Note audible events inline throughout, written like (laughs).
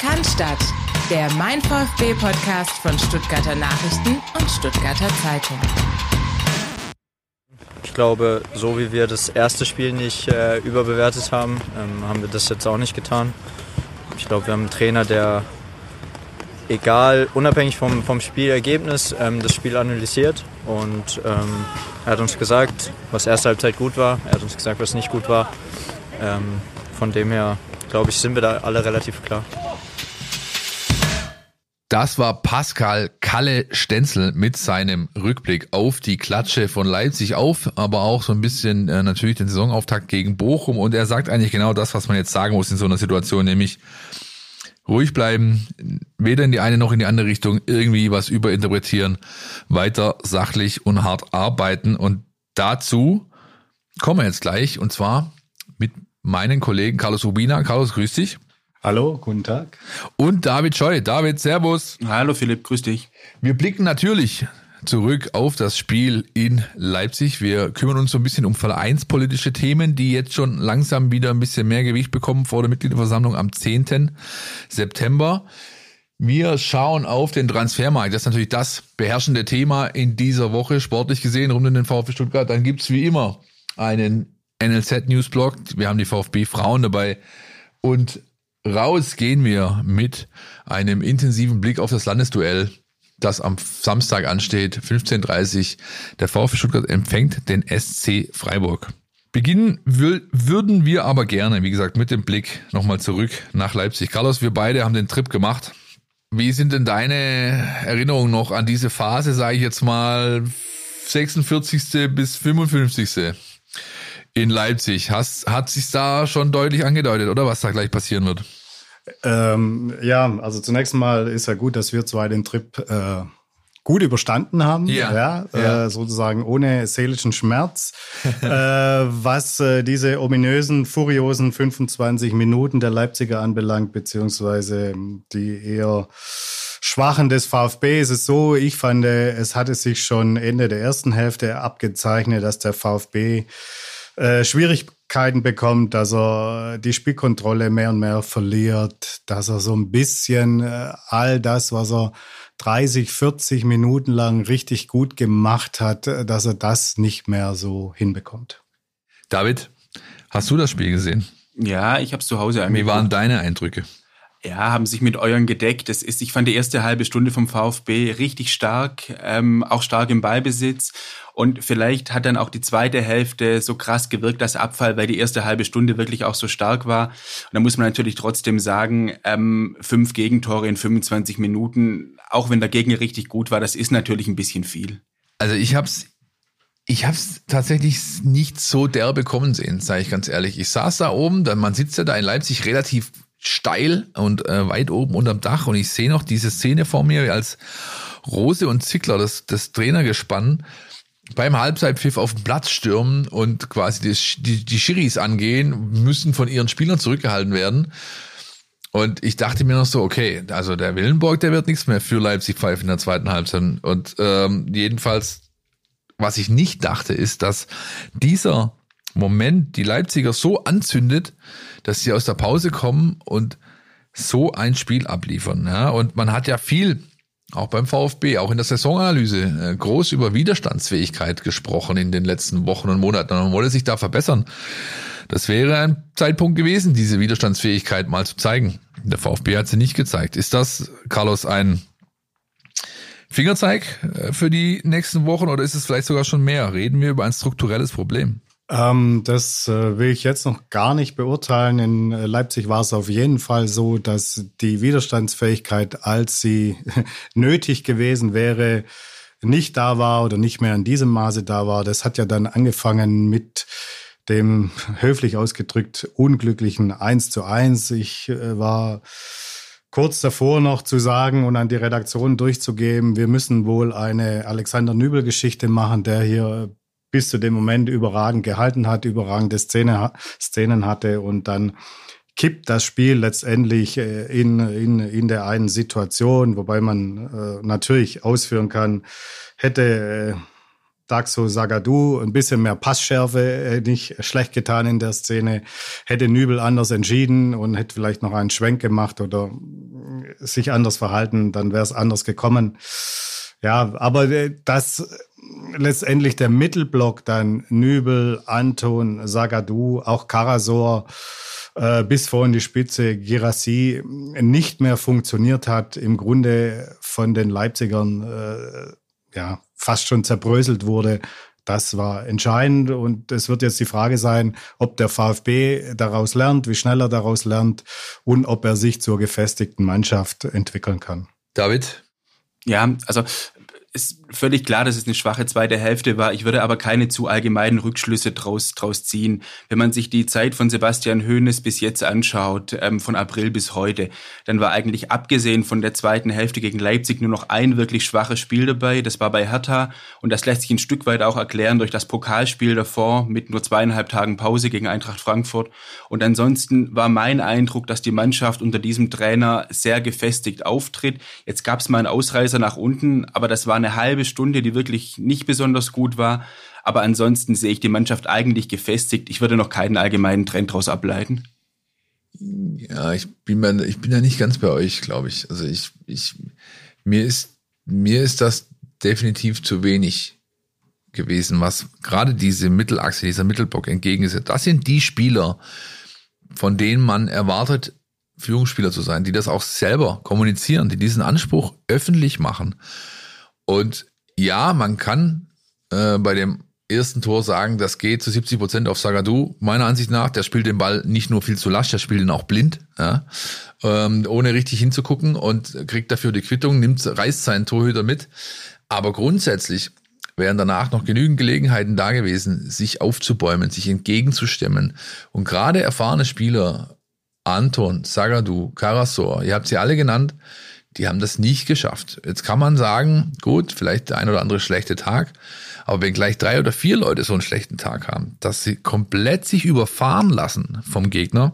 Cannstatt, der Mein VfB-Podcast von Stuttgarter Nachrichten und Stuttgarter Zeitung. Ich glaube, so wie wir das erste Spiel nicht äh, überbewertet haben, ähm, haben wir das jetzt auch nicht getan. Ich glaube, wir haben einen Trainer, der egal, unabhängig vom, vom Spielergebnis, ähm, das Spiel analysiert. Und ähm, er hat uns gesagt, was erste Halbzeit gut war. Er hat uns gesagt, was nicht gut war. Ähm, von dem her, glaube ich, sind wir da alle relativ klar. Das war Pascal Kalle Stenzel mit seinem Rückblick auf die Klatsche von Leipzig auf, aber auch so ein bisschen äh, natürlich den Saisonauftakt gegen Bochum. Und er sagt eigentlich genau das, was man jetzt sagen muss in so einer Situation, nämlich ruhig bleiben, weder in die eine noch in die andere Richtung irgendwie was überinterpretieren, weiter sachlich und hart arbeiten. Und dazu kommen wir jetzt gleich und zwar mit meinen Kollegen Carlos Rubina. Carlos, grüß dich. Hallo, guten Tag. Und David Scheu. David, Servus. Hallo Philipp, grüß dich. Wir blicken natürlich zurück auf das Spiel in Leipzig. Wir kümmern uns so ein bisschen um vereinspolitische Themen, die jetzt schon langsam wieder ein bisschen mehr Gewicht bekommen vor der Mitgliederversammlung am 10. September. Wir schauen auf den Transfermarkt. Das ist natürlich das beherrschende Thema in dieser Woche, sportlich gesehen, rund um den VfB Stuttgart. Dann gibt's wie immer einen NLZ Newsblog. Wir haben die VfB Frauen dabei und Raus gehen wir mit einem intensiven Blick auf das Landesduell, das am Samstag ansteht, 15.30 Der VfB Stuttgart empfängt den SC Freiburg. Beginnen würden wir aber gerne, wie gesagt, mit dem Blick nochmal zurück nach Leipzig. Carlos, wir beide haben den Trip gemacht. Wie sind denn deine Erinnerungen noch an diese Phase, sage ich jetzt mal, 46. bis 55 in Leipzig. Hast, hat sich da schon deutlich angedeutet, oder was da gleich passieren wird? Ähm, ja, also zunächst mal ist ja gut, dass wir zwei den Trip äh, gut überstanden haben, ja, ja, ja. Äh, sozusagen ohne seelischen Schmerz, (laughs) äh, was äh, diese ominösen, furiosen 25 Minuten der Leipziger anbelangt, beziehungsweise die eher Schwachen des VfB ist es so, ich fand, es hatte sich schon Ende der ersten Hälfte abgezeichnet, dass der VfB äh, Schwierigkeiten bekommt, dass er die Spielkontrolle mehr und mehr verliert, dass er so ein bisschen äh, all das, was er 30, 40 Minuten lang richtig gut gemacht hat, äh, dass er das nicht mehr so hinbekommt. David, hast du das Spiel gesehen? Ja, ich habe es zu Hause angeguckt. Wie waren deine Eindrücke? Ja, haben sich mit euren gedeckt. Das ist, ich fand die erste halbe Stunde vom VfB richtig stark, ähm, auch stark im Ballbesitz. Und vielleicht hat dann auch die zweite Hälfte so krass gewirkt, das Abfall, weil die erste halbe Stunde wirklich auch so stark war. Und da muss man natürlich trotzdem sagen, ähm, fünf Gegentore in 25 Minuten, auch wenn der Gegner richtig gut war, das ist natürlich ein bisschen viel. Also ich hab's ich habe es tatsächlich nicht so derbe kommen sehen, sage ich ganz ehrlich. Ich saß da oben, dann man sitzt ja da in Leipzig relativ steil und äh, weit oben unterm Dach und ich sehe noch diese Szene vor mir, als Rose und Zickler, das, das Trainergespann, beim Halbzeitpfiff auf den Platz stürmen und quasi die, die, die Schiris angehen, müssen von ihren Spielern zurückgehalten werden. Und ich dachte mir noch so, okay, also der Willenborg, der wird nichts mehr für Leipzig pfeifen in der zweiten Halbzeit. Und ähm, jedenfalls, was ich nicht dachte, ist, dass dieser Moment die Leipziger so anzündet, dass sie aus der Pause kommen und so ein Spiel abliefern. Ja? Und man hat ja viel, auch beim VfB, auch in der Saisonanalyse, äh, groß über Widerstandsfähigkeit gesprochen in den letzten Wochen und Monaten. Man wollte sich da verbessern. Das wäre ein Zeitpunkt gewesen, diese Widerstandsfähigkeit mal zu zeigen. Der VfB hat sie nicht gezeigt. Ist das, Carlos, ein Fingerzeig äh, für die nächsten Wochen oder ist es vielleicht sogar schon mehr? Reden wir über ein strukturelles Problem? Ähm, das äh, will ich jetzt noch gar nicht beurteilen. In äh, Leipzig war es auf jeden Fall so, dass die Widerstandsfähigkeit, als sie (laughs) nötig gewesen wäre, nicht da war oder nicht mehr in diesem Maße da war. Das hat ja dann angefangen mit dem (laughs) höflich ausgedrückt unglücklichen 1 zu 1. Ich äh, war kurz davor noch zu sagen und an die Redaktion durchzugeben, wir müssen wohl eine Alexander Nübel Geschichte machen, der hier bis zu dem Moment überragend gehalten hat, überragende Szene, Szenen hatte und dann kippt das Spiel letztendlich äh, in, in, in der einen Situation, wobei man äh, natürlich ausführen kann, hätte äh, Daxo Sagadu ein bisschen mehr Passschärfe äh, nicht schlecht getan in der Szene. Hätte Nübel anders entschieden und hätte vielleicht noch einen Schwenk gemacht oder sich anders verhalten, dann wäre es anders gekommen. Ja, aber das letztendlich der Mittelblock dann Nübel, Anton, Sagadu, auch Karasor, äh, bis vorhin die Spitze Girassi nicht mehr funktioniert hat, im Grunde von den Leipzigern äh, ja fast schon zerbröselt wurde. Das war entscheidend und es wird jetzt die Frage sein, ob der VfB daraus lernt, wie schnell er daraus lernt und ob er sich zur gefestigten Mannschaft entwickeln kann. David? Ja, also ist völlig klar, dass es eine schwache zweite Hälfte war. Ich würde aber keine zu allgemeinen Rückschlüsse draus, draus ziehen. Wenn man sich die Zeit von Sebastian Hoeneß bis jetzt anschaut, ähm, von April bis heute, dann war eigentlich abgesehen von der zweiten Hälfte gegen Leipzig nur noch ein wirklich schwaches Spiel dabei. Das war bei Hertha. Und das lässt sich ein Stück weit auch erklären durch das Pokalspiel davor mit nur zweieinhalb Tagen Pause gegen Eintracht Frankfurt. Und ansonsten war mein Eindruck, dass die Mannschaft unter diesem Trainer sehr gefestigt auftritt. Jetzt gab es mal einen Ausreißer nach unten, aber das war eine halbe Stunde, die wirklich nicht besonders gut war. Aber ansonsten sehe ich die Mannschaft eigentlich gefestigt. Ich würde noch keinen allgemeinen Trend daraus ableiten. Ja, ich bin, mir, ich bin da nicht ganz bei euch, glaube ich. Also ich, ich, mir ist, mir ist das definitiv zu wenig gewesen, was gerade diese Mittelachse, dieser Mittelbock entgegengesetzt. Das sind die Spieler, von denen man erwartet, Führungsspieler zu sein, die das auch selber kommunizieren, die diesen Anspruch öffentlich machen. Und ja, man kann äh, bei dem ersten Tor sagen, das geht zu 70 Prozent auf Sagadu. Meiner Ansicht nach, der spielt den Ball nicht nur viel zu lasch, der spielt ihn auch blind, ja, ähm, ohne richtig hinzugucken und kriegt dafür die Quittung, nimmt, reißt seinen Torhüter mit. Aber grundsätzlich wären danach noch genügend Gelegenheiten da gewesen, sich aufzubäumen, sich entgegenzustemmen. Und gerade erfahrene Spieler, Anton, Sagadu, Karasor, ihr habt sie alle genannt, die haben das nicht geschafft. Jetzt kann man sagen, gut, vielleicht der ein oder andere schlechte Tag, aber wenn gleich drei oder vier Leute so einen schlechten Tag haben, dass sie komplett sich überfahren lassen vom Gegner,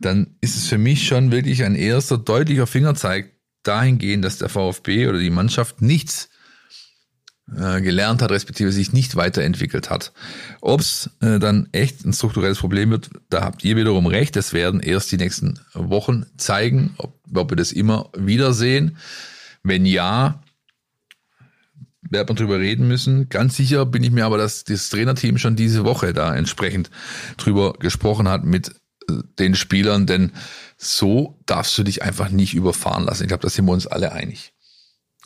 dann ist es für mich schon wirklich ein erster deutlicher Fingerzeig dahingehend, dass der VfB oder die Mannschaft nichts äh, gelernt hat, respektive sich nicht weiterentwickelt hat. Ob es äh, dann echt ein strukturelles Problem wird, da habt ihr wiederum recht. Das werden erst die nächsten Wochen zeigen, ob, ob wir das immer wieder sehen. Wenn ja, wird man drüber reden müssen. Ganz sicher bin ich mir aber, dass das Trainerteam schon diese Woche da entsprechend drüber gesprochen hat mit äh, den Spielern, denn so darfst du dich einfach nicht überfahren lassen. Ich glaube, da sind wir uns alle einig.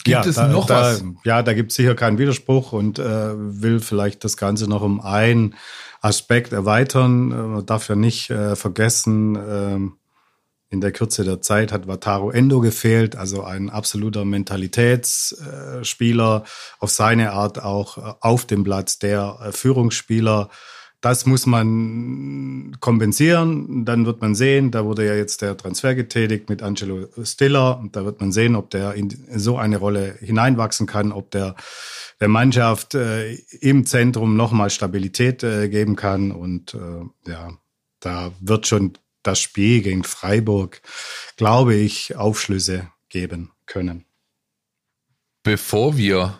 Gibt ja, es da, noch da, was? Ja, da gibt es sicher keinen Widerspruch und äh, will vielleicht das Ganze noch um einen Aspekt erweitern. Äh, man darf ja nicht äh, vergessen, äh, in der Kürze der Zeit hat Wataru Endo gefehlt, also ein absoluter Mentalitätsspieler, auf seine Art auch äh, auf dem Platz der äh, Führungsspieler. Das muss man kompensieren. Dann wird man sehen, da wurde ja jetzt der Transfer getätigt mit Angelo Stiller. Da wird man sehen, ob der in so eine Rolle hineinwachsen kann, ob der der Mannschaft äh, im Zentrum nochmal Stabilität äh, geben kann. Und äh, ja, da wird schon das Spiel gegen Freiburg, glaube ich, Aufschlüsse geben können. Bevor wir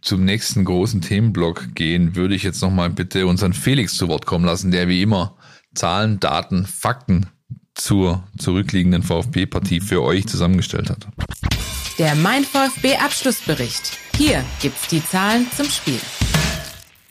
zum nächsten großen Themenblock gehen, würde ich jetzt nochmal bitte unseren Felix zu Wort kommen lassen, der wie immer Zahlen, Daten, Fakten zur zurückliegenden VfB-Partie für euch zusammengestellt hat. Der Mein VfB Abschlussbericht. Hier gibt's die Zahlen zum Spiel.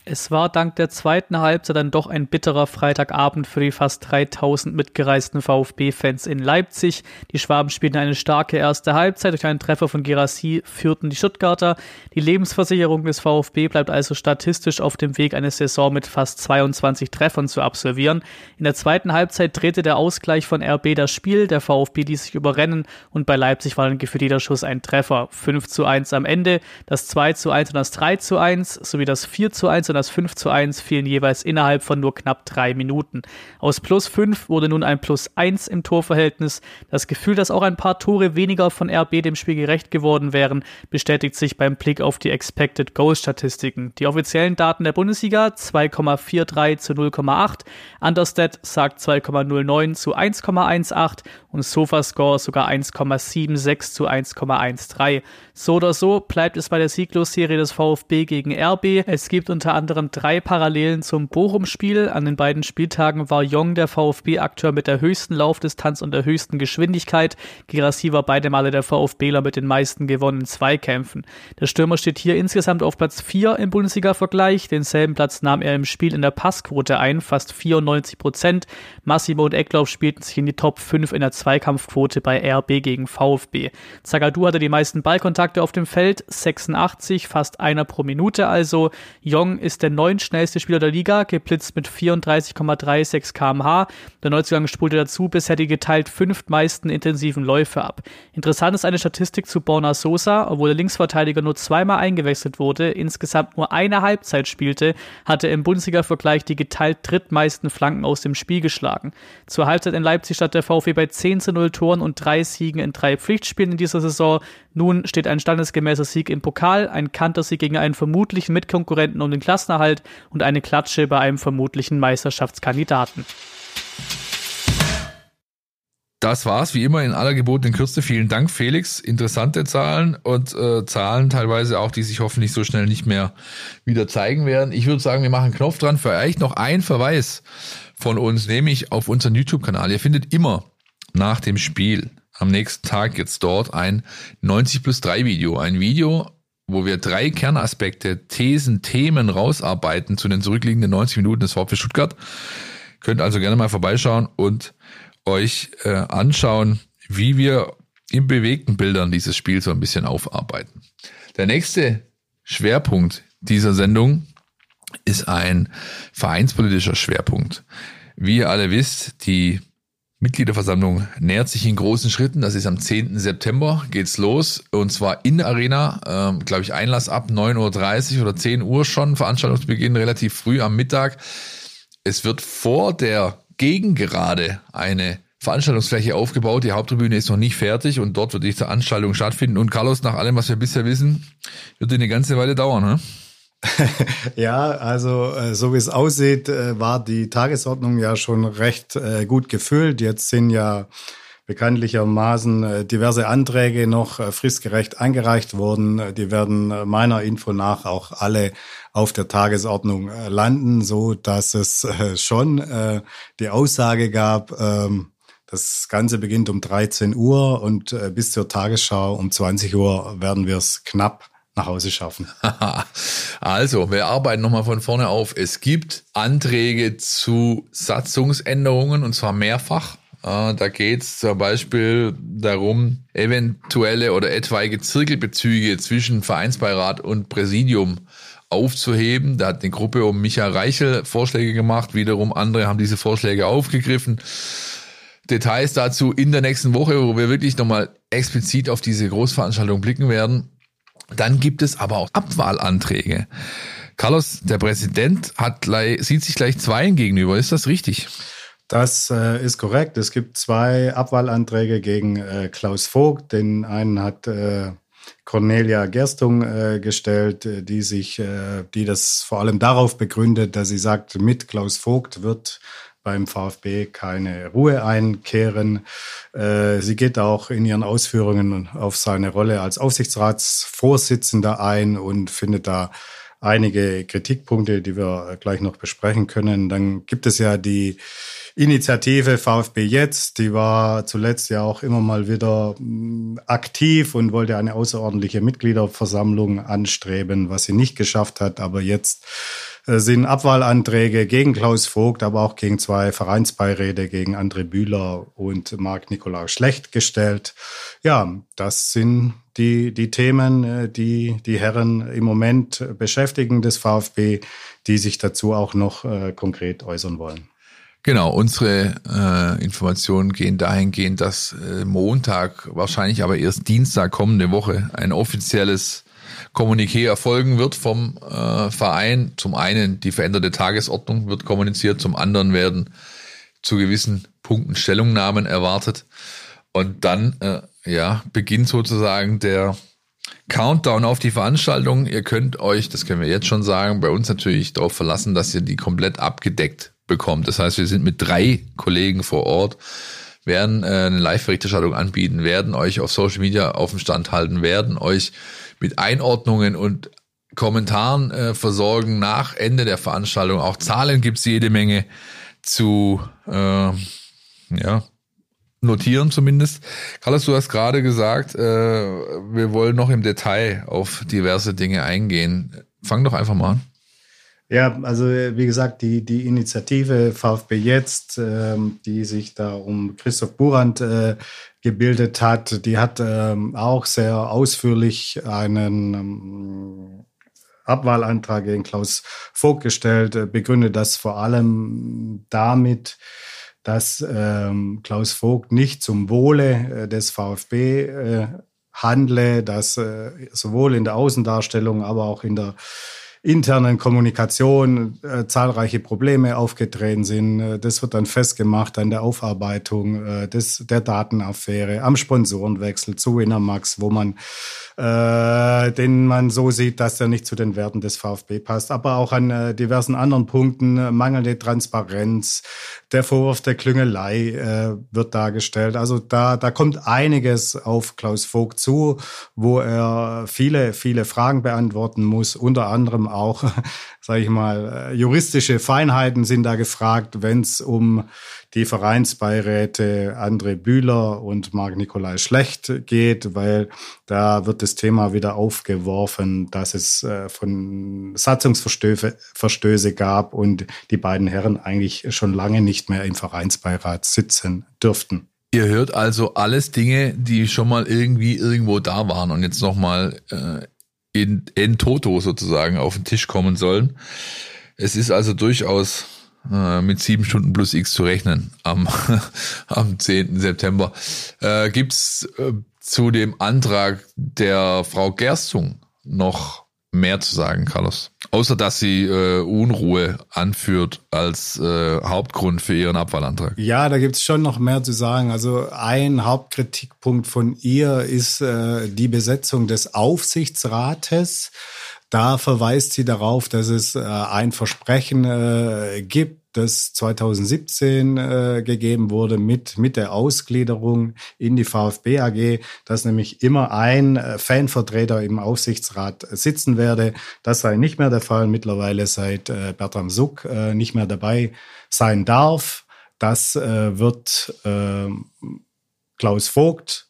Es war dank der zweiten Halbzeit dann doch ein bitterer Freitagabend für die fast 3000 mitgereisten VfB-Fans in Leipzig. Die Schwaben spielten eine starke erste Halbzeit. Durch einen Treffer von Gerassi führten die Stuttgarter. Die Lebensversicherung des VfB bleibt also statistisch auf dem Weg, eine Saison mit fast 22 Treffern zu absolvieren. In der zweiten Halbzeit drehte der Ausgleich von RB das Spiel. Der VfB ließ sich überrennen und bei Leipzig war dann gefühlt jeder Schuss ein Treffer. 5 zu 1 am Ende, das 2 zu 1 und das 3 zu 1 sowie das 4 zu 1 und das 5 zu 1 fielen jeweils innerhalb von nur knapp drei Minuten. Aus plus 5 wurde nun ein plus 1 im Torverhältnis. Das Gefühl, dass auch ein paar Tore weniger von RB dem Spiel gerecht geworden wären, bestätigt sich beim Blick auf die Expected Goal Statistiken. Die offiziellen Daten der Bundesliga 2,43 zu 0,8, Understat sagt 2,09 zu 1,18 und Sofascore sogar 1,76 zu 1,13. So oder so bleibt es bei der Sieglosserie des VfB gegen RB. Es gibt unter anderem drei Parallelen zum Bochum-Spiel. An den beiden Spieltagen war Jong der VfB-Akteur mit der höchsten Laufdistanz und der höchsten Geschwindigkeit. Girassi war beide Male der VfBler mit den meisten gewonnenen Zweikämpfen. Der Stürmer steht hier insgesamt auf Platz 4 im Bundesliga-Vergleich. Denselben Platz nahm er im Spiel in der Passquote ein, fast 94 Prozent. Massimo und Ecklauf spielten sich in die Top 5 in der Zweikampfquote bei RB gegen VfB. Zagadou hatte die meisten Ballkontakte auf dem Feld, 86, fast einer pro Minute also. Jong ist der neuntschnellste Spieler der Liga, geblitzt mit 34,36 kmh. Der Neuzugang spulte dazu bisher die geteilt fünftmeisten intensiven Läufe ab. Interessant ist eine Statistik zu Borna Sosa, obwohl der Linksverteidiger nur zweimal eingewechselt wurde, insgesamt nur eine Halbzeit spielte, hatte im Bundesliga-Vergleich die geteilt drittmeisten Flanken aus dem Spiel geschlagen. Zur Halbzeit in Leipzig stand der VfB bei 10 10 zu 0 Toren und drei Siegen in drei Pflichtspielen in dieser Saison. Nun steht ein standesgemäßer Sieg im Pokal, ein Kantersieg gegen einen vermutlichen Mitkonkurrenten um den Klassenerhalt und eine Klatsche bei einem vermutlichen Meisterschaftskandidaten. Das war's, wie immer in aller gebotenen Kürze. Vielen Dank, Felix. Interessante Zahlen und äh, Zahlen teilweise auch, die sich hoffentlich so schnell nicht mehr wieder zeigen werden. Ich würde sagen, wir machen einen Knopf dran. Euch noch ein Verweis von uns, nämlich auf unseren YouTube-Kanal. Ihr findet immer nach dem Spiel am nächsten Tag jetzt dort ein 90 plus 3 Video. Ein Video, wo wir drei Kernaspekte, Thesen, Themen rausarbeiten zu den zurückliegenden 90 Minuten des VfB Stuttgart. Könnt also gerne mal vorbeischauen und euch äh, anschauen, wie wir in bewegten Bildern dieses Spiel so ein bisschen aufarbeiten. Der nächste Schwerpunkt dieser Sendung ist ein vereinspolitischer Schwerpunkt. Wie ihr alle wisst, die Mitgliederversammlung nähert sich in großen Schritten. Das ist am 10. September, geht's los. Und zwar in der Arena, ähm, glaube ich, Einlass ab 9.30 Uhr oder 10 Uhr schon. Veranstaltungsbeginn relativ früh am Mittag. Es wird vor der Gegengerade eine Veranstaltungsfläche aufgebaut. Die Haupttribüne ist noch nicht fertig und dort wird die Veranstaltung stattfinden. Und Carlos, nach allem, was wir bisher wissen, wird die eine ganze Weile dauern. Ne? (laughs) ja, also äh, so wie es aussieht, äh, war die Tagesordnung ja schon recht äh, gut gefüllt. Jetzt sind ja bekanntlichermaßen diverse Anträge noch fristgerecht eingereicht worden. Die werden meiner Info nach auch alle auf der Tagesordnung landen, so dass es schon die Aussage gab, ähm, das Ganze beginnt um 13 Uhr und bis zur Tagesschau um 20 Uhr werden wir es knapp nach Hause schaffen. (laughs) also, wir arbeiten nochmal von vorne auf. Es gibt Anträge zu Satzungsänderungen und zwar mehrfach. Da geht es zum Beispiel darum, eventuelle oder etwaige Zirkelbezüge zwischen Vereinsbeirat und Präsidium aufzuheben. Da hat eine Gruppe um Michael Reichel Vorschläge gemacht, wiederum andere haben diese Vorschläge aufgegriffen. Details dazu in der nächsten Woche, wo wir wirklich nochmal explizit auf diese Großveranstaltung blicken werden. Dann gibt es aber auch Abwahlanträge. Carlos, der Präsident hat sieht sich gleich zweien gegenüber. Ist das richtig? Das äh, ist korrekt. Es gibt zwei Abwahlanträge gegen äh, Klaus Vogt. Den einen hat äh, Cornelia Gerstung äh, gestellt, äh, die sich, äh, die das vor allem darauf begründet, dass sie sagt, mit Klaus Vogt wird beim VfB keine Ruhe einkehren. Äh, sie geht auch in ihren Ausführungen auf seine Rolle als Aufsichtsratsvorsitzender ein und findet da einige Kritikpunkte, die wir gleich noch besprechen können. Dann gibt es ja die Initiative VfB Jetzt, die war zuletzt ja auch immer mal wieder mm, aktiv und wollte eine außerordentliche Mitgliederversammlung anstreben, was sie nicht geschafft hat, aber jetzt sind Abwahlanträge gegen Klaus Vogt, aber auch gegen zwei Vereinsbeiräte, gegen André Bühler und Marc Nikolaus Schlecht gestellt. Ja, das sind die, die Themen, äh, die die Herren im Moment beschäftigen des VfB, die sich dazu auch noch äh, konkret äußern wollen. Genau, unsere äh, Informationen gehen dahingehend, dass äh, Montag, wahrscheinlich aber erst Dienstag kommende Woche, ein offizielles Kommuniqué erfolgen wird vom äh, Verein. Zum einen die veränderte Tagesordnung wird kommuniziert, zum anderen werden zu gewissen Punkten Stellungnahmen erwartet. Und dann äh, ja, beginnt sozusagen der Countdown auf die Veranstaltung. Ihr könnt euch, das können wir jetzt schon sagen, bei uns natürlich darauf verlassen, dass ihr die komplett abgedeckt bekommt. Das heißt, wir sind mit drei Kollegen vor Ort, werden äh, eine Live-Berichterstattung anbieten, werden euch auf Social Media auf dem Stand halten, werden euch mit Einordnungen und Kommentaren äh, versorgen nach Ende der Veranstaltung. Auch Zahlen gibt's jede Menge zu äh, ja, notieren zumindest. Carlos, du hast gerade gesagt, äh, wir wollen noch im Detail auf diverse Dinge eingehen. Fang doch einfach mal an. Ja, also wie gesagt, die, die Initiative VfB Jetzt, ähm, die sich da um Christoph Burand äh, gebildet hat, die hat ähm, auch sehr ausführlich einen ähm, Abwahlantrag gegen Klaus Vogt gestellt, äh, begründet das vor allem damit, dass ähm, Klaus Vogt nicht zum Wohle äh, des VfB äh, handle, dass äh, sowohl in der Außendarstellung, aber auch in der internen Kommunikation äh, zahlreiche Probleme aufgetreten sind. Äh, das wird dann festgemacht an der Aufarbeitung äh, des, der Datenaffäre, am Sponsorenwechsel zu Winamax, wo man äh, den man so sieht, dass er nicht zu den Werten des VfB passt, aber auch an äh, diversen anderen Punkten, äh, mangelnde Transparenz, der Vorwurf der Klüngelei äh, wird dargestellt. Also da, da kommt einiges auf Klaus Vogt zu, wo er viele, viele Fragen beantworten muss, unter anderem auch, (laughs) sage ich mal, äh, juristische Feinheiten sind da gefragt, wenn es um die Vereinsbeiräte André Bühler und Marc-Nikolai Schlecht geht, weil da wird das Thema wieder aufgeworfen, dass es äh, von Satzungsverstöße gab und die beiden Herren eigentlich schon lange nicht mehr im Vereinsbeirat sitzen dürften. Ihr hört also alles Dinge, die schon mal irgendwie irgendwo da waren und jetzt nochmal äh, in, in Toto sozusagen auf den Tisch kommen sollen. Es ist also durchaus äh, mit sieben Stunden plus X zu rechnen am, (laughs) am 10. September. Äh, Gibt es äh, zu dem Antrag der Frau Gerstung noch mehr zu sagen, Carlos? Außer dass sie äh, Unruhe anführt als äh, Hauptgrund für ihren Abwahlantrag. Ja, da gibt es schon noch mehr zu sagen. Also ein Hauptkritikpunkt von ihr ist äh, die Besetzung des Aufsichtsrates. Da verweist sie darauf, dass es äh, ein Versprechen äh, gibt, das 2017 äh, gegeben wurde mit, mit der Ausgliederung in die VfB AG, dass nämlich immer ein äh, Fanvertreter im Aufsichtsrat sitzen werde. Das sei nicht mehr der Fall. Mittlerweile seit äh, Bertram Suck äh, nicht mehr dabei sein darf. Das äh, wird äh, Klaus Vogt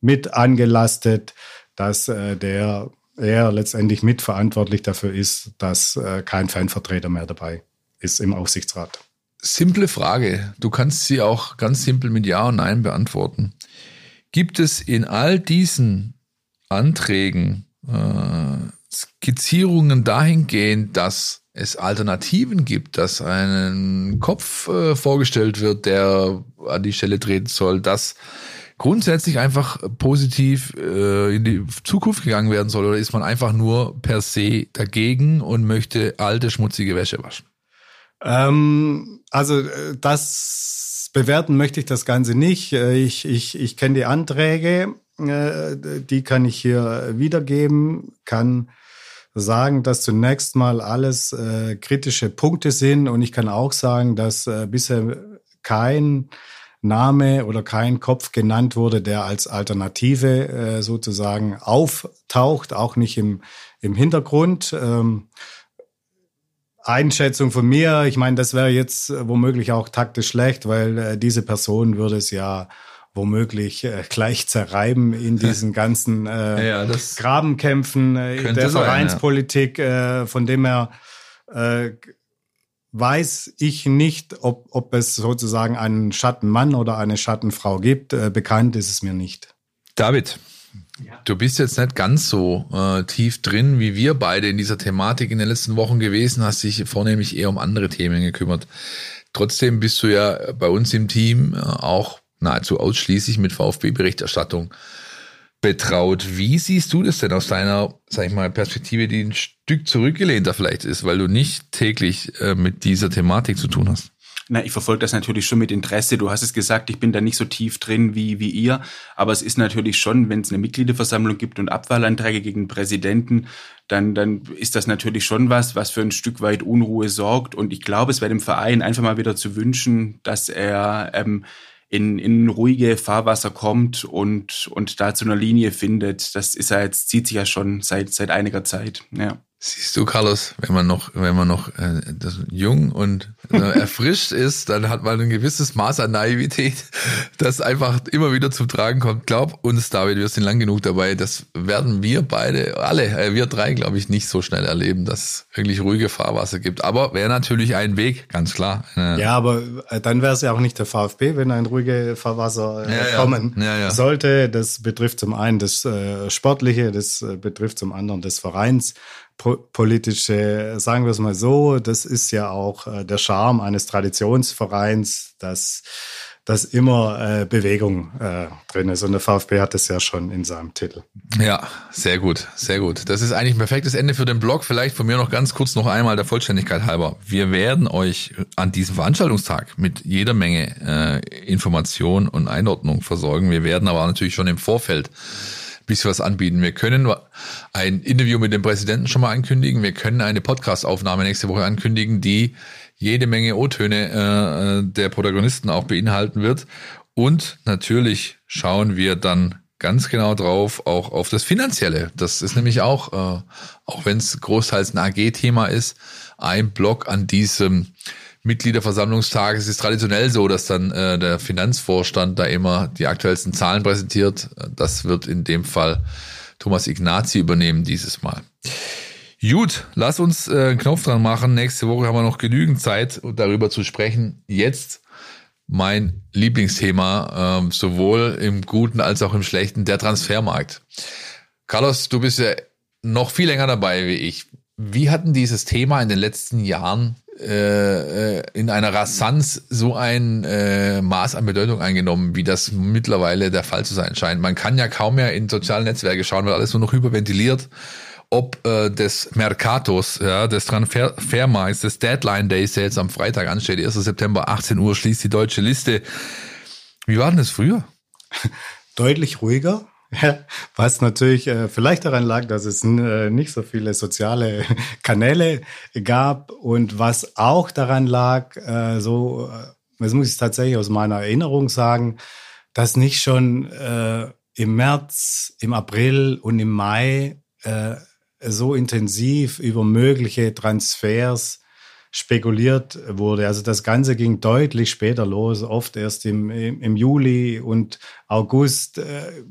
mit angelastet, dass äh, der er letztendlich mitverantwortlich dafür ist, dass äh, kein Fanvertreter mehr dabei ist im Aufsichtsrat. Simple Frage. Du kannst sie auch ganz simpel mit Ja und Nein beantworten. Gibt es in all diesen Anträgen äh, Skizzierungen dahingehend, dass es Alternativen gibt, dass ein Kopf äh, vorgestellt wird, der an die Stelle treten soll, dass grundsätzlich einfach positiv äh, in die Zukunft gegangen werden soll? Oder ist man einfach nur per se dagegen und möchte alte, schmutzige Wäsche waschen? Ähm, also äh, das bewerten möchte ich das Ganze nicht. Äh, ich, ich, ich kenne die Anträge, äh, die kann ich hier wiedergeben, kann sagen, dass zunächst mal alles äh, kritische Punkte sind und ich kann auch sagen, dass äh, bisher kein Name oder kein Kopf genannt wurde, der als Alternative äh, sozusagen auftaucht, auch nicht im, im Hintergrund. Ähm, Einschätzung von mir, ich meine, das wäre jetzt womöglich auch taktisch schlecht, weil äh, diese Person würde es ja womöglich äh, gleich zerreiben in diesen (laughs) ganzen äh, ja, Grabenkämpfen äh, der Vereinspolitik, ja. äh, von dem er äh, weiß ich nicht, ob, ob es sozusagen einen Schattenmann oder eine Schattenfrau gibt. Äh, bekannt ist es mir nicht. David, ja. du bist jetzt nicht ganz so äh, tief drin wie wir beide in dieser Thematik in den letzten Wochen gewesen, hast dich vornehmlich eher um andere Themen gekümmert. Trotzdem bist du ja bei uns im Team äh, auch nahezu ausschließlich mit VfB-Berichterstattung betraut. Wie siehst du das denn aus deiner, sag ich mal, Perspektive, die ein Stück zurückgelehnter vielleicht ist, weil du nicht täglich äh, mit dieser Thematik zu tun hast? Na, ich verfolge das natürlich schon mit Interesse. Du hast es gesagt, ich bin da nicht so tief drin wie, wie ihr. Aber es ist natürlich schon, wenn es eine Mitgliederversammlung gibt und Abwahlanträge gegen den Präsidenten, dann, dann ist das natürlich schon was, was für ein Stück weit Unruhe sorgt. Und ich glaube, es wäre dem Verein einfach mal wieder zu wünschen, dass er ähm, in, in ruhige Fahrwasser kommt und, und da zu einer Linie findet. Das ist ja jetzt, zieht sich ja schon seit, seit einiger Zeit. Ja. Siehst du, Carlos, wenn man noch, wenn man noch äh, jung und äh, erfrischt (laughs) ist, dann hat man ein gewisses Maß an Naivität, (laughs) das einfach immer wieder zum Tragen kommt. Glaub uns, David, wir sind lang genug dabei. Das werden wir beide, alle, äh, wir drei, glaube ich, nicht so schnell erleben, dass es wirklich ruhige Fahrwasser gibt. Aber wäre natürlich ein Weg, ganz klar. Äh, ja, aber äh, dann wäre es ja auch nicht der VfB, wenn ein ruhige Fahrwasser äh, ja, kommen ja. Ja, sollte. Das betrifft zum einen das Sportliche, das betrifft zum anderen des Vereins politische, sagen wir es mal so, das ist ja auch äh, der Charme eines Traditionsvereins, dass dass immer äh, Bewegung äh, drin ist. Und der VfB hat das ja schon in seinem Titel. Ja, sehr gut, sehr gut. Das ist eigentlich ein perfektes Ende für den Blog. Vielleicht von mir noch ganz kurz noch einmal der Vollständigkeit halber. Wir werden euch an diesem Veranstaltungstag mit jeder Menge äh, Information und Einordnung versorgen. Wir werden aber natürlich schon im Vorfeld bisschen was anbieten. Wir können ein Interview mit dem Präsidenten schon mal ankündigen. Wir können eine Podcast-Aufnahme nächste Woche ankündigen, die jede Menge O-Töne äh, der Protagonisten auch beinhalten wird. Und natürlich schauen wir dann ganz genau drauf, auch auf das Finanzielle. Das ist nämlich auch, äh, auch wenn es großteils ein AG-Thema ist, ein Block an diesem Mitgliederversammlungstag. Es ist traditionell so, dass dann äh, der Finanzvorstand da immer die aktuellsten Zahlen präsentiert. Das wird in dem Fall Thomas Ignazi übernehmen dieses Mal. Gut, lass uns äh, einen Knopf dran machen. Nächste Woche haben wir noch genügend Zeit, darüber zu sprechen. Jetzt mein Lieblingsthema, äh, sowohl im Guten als auch im Schlechten, der Transfermarkt. Carlos, du bist ja noch viel länger dabei wie ich. Wie hatten dieses Thema in den letzten Jahren äh, äh, in einer Rasanz so ein äh, Maß an Bedeutung eingenommen, wie das mittlerweile der Fall zu sein scheint. Man kann ja kaum mehr in sozialen Netzwerke schauen, weil alles nur noch hyperventiliert. Ob äh, des Mercatos, ja, des Transfermarkts, des Deadline Days, der jetzt am Freitag ansteht, 1. September, 18 Uhr, schließt die deutsche Liste. Wie war denn das früher? (laughs) Deutlich ruhiger. Was natürlich äh, vielleicht daran lag, dass es äh, nicht so viele soziale (laughs) Kanäle gab und was auch daran lag, äh, so, das muss ich tatsächlich aus meiner Erinnerung sagen, dass nicht schon im März, im April und im Mai so intensiv über mögliche Transfers spekuliert wurde. Also das Ganze ging deutlich später los, oft erst im, im Juli und August. Äh,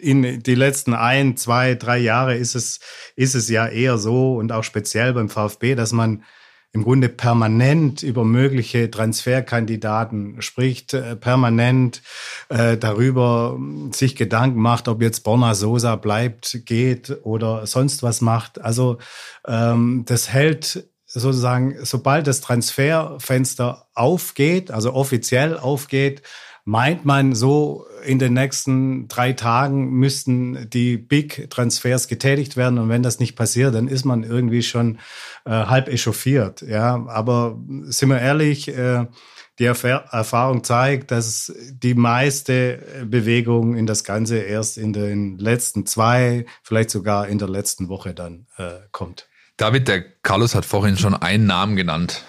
in die letzten ein, zwei, drei Jahre ist es, ist es ja eher so und auch speziell beim VfB, dass man im Grunde permanent über mögliche Transferkandidaten spricht, äh, permanent äh, darüber sich Gedanken macht, ob jetzt Borna Sosa bleibt, geht oder sonst was macht. Also ähm, das hält sozusagen, sobald das Transferfenster aufgeht, also offiziell aufgeht, meint man so, in den nächsten drei Tagen müssten die Big-Transfers getätigt werden. Und wenn das nicht passiert, dann ist man irgendwie schon äh, halb echauffiert. Ja, aber sind wir ehrlich, äh, die Erfahr Erfahrung zeigt, dass die meiste Bewegung in das Ganze erst in den letzten zwei, vielleicht sogar in der letzten Woche dann äh, kommt. David, der Carlos hat vorhin schon einen Namen genannt,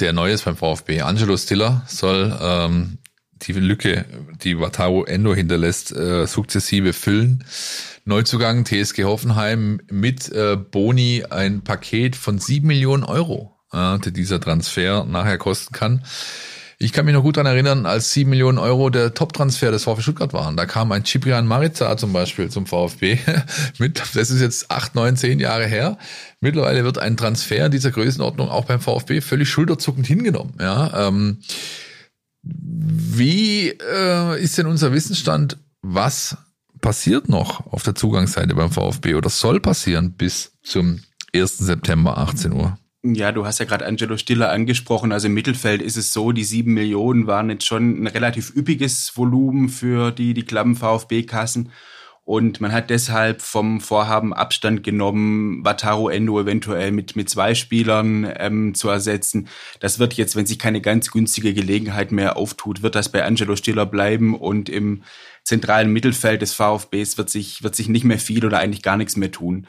der neu ist beim VfB. Angelo Stiller soll ähm, die Lücke, die Wataru Endo hinterlässt, äh, sukzessive füllen. Neuzugang TSG Hoffenheim mit äh, Boni ein Paket von sieben Millionen Euro, äh, die dieser Transfer nachher kosten kann. Ich kann mich noch gut daran erinnern, als 7 Millionen Euro der Top-Transfer des VfB Stuttgart waren. Da kam ein Ciprian Maritza zum Beispiel zum VfB. (laughs) Mit, das ist jetzt 8, 9, 10 Jahre her. Mittlerweile wird ein Transfer dieser Größenordnung auch beim VfB völlig schulterzuckend hingenommen. Ja, ähm, wie äh, ist denn unser Wissensstand? Was passiert noch auf der Zugangsseite beim VfB oder soll passieren bis zum 1. September 18 Uhr? Ja, du hast ja gerade Angelo Stiller angesprochen. Also im Mittelfeld ist es so, die sieben Millionen waren jetzt schon ein relativ üppiges Volumen für die, die Klappen VfB-Kassen. Und man hat deshalb vom Vorhaben Abstand genommen, Wataru Endo eventuell mit, mit zwei Spielern ähm, zu ersetzen. Das wird jetzt, wenn sich keine ganz günstige Gelegenheit mehr auftut, wird das bei Angelo Stiller bleiben und im zentralen Mittelfeld des VfBs wird sich, wird sich nicht mehr viel oder eigentlich gar nichts mehr tun.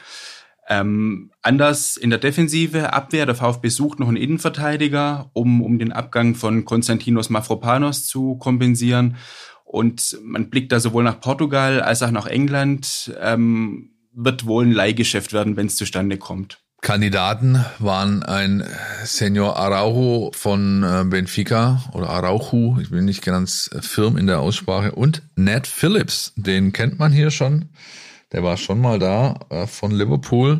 Ähm, anders in der Defensive, Abwehr, der VfB sucht noch einen Innenverteidiger, um, um den Abgang von Konstantinos Mafropanos zu kompensieren. Und man blickt da sowohl nach Portugal als auch nach England. Ähm, wird wohl ein Leihgeschäft werden, wenn es zustande kommt. Kandidaten waren ein Senior Araujo von äh, Benfica oder Araujo, ich bin nicht ganz firm in der Aussprache, und Ned Phillips, den kennt man hier schon. Der war schon mal da äh, von Liverpool.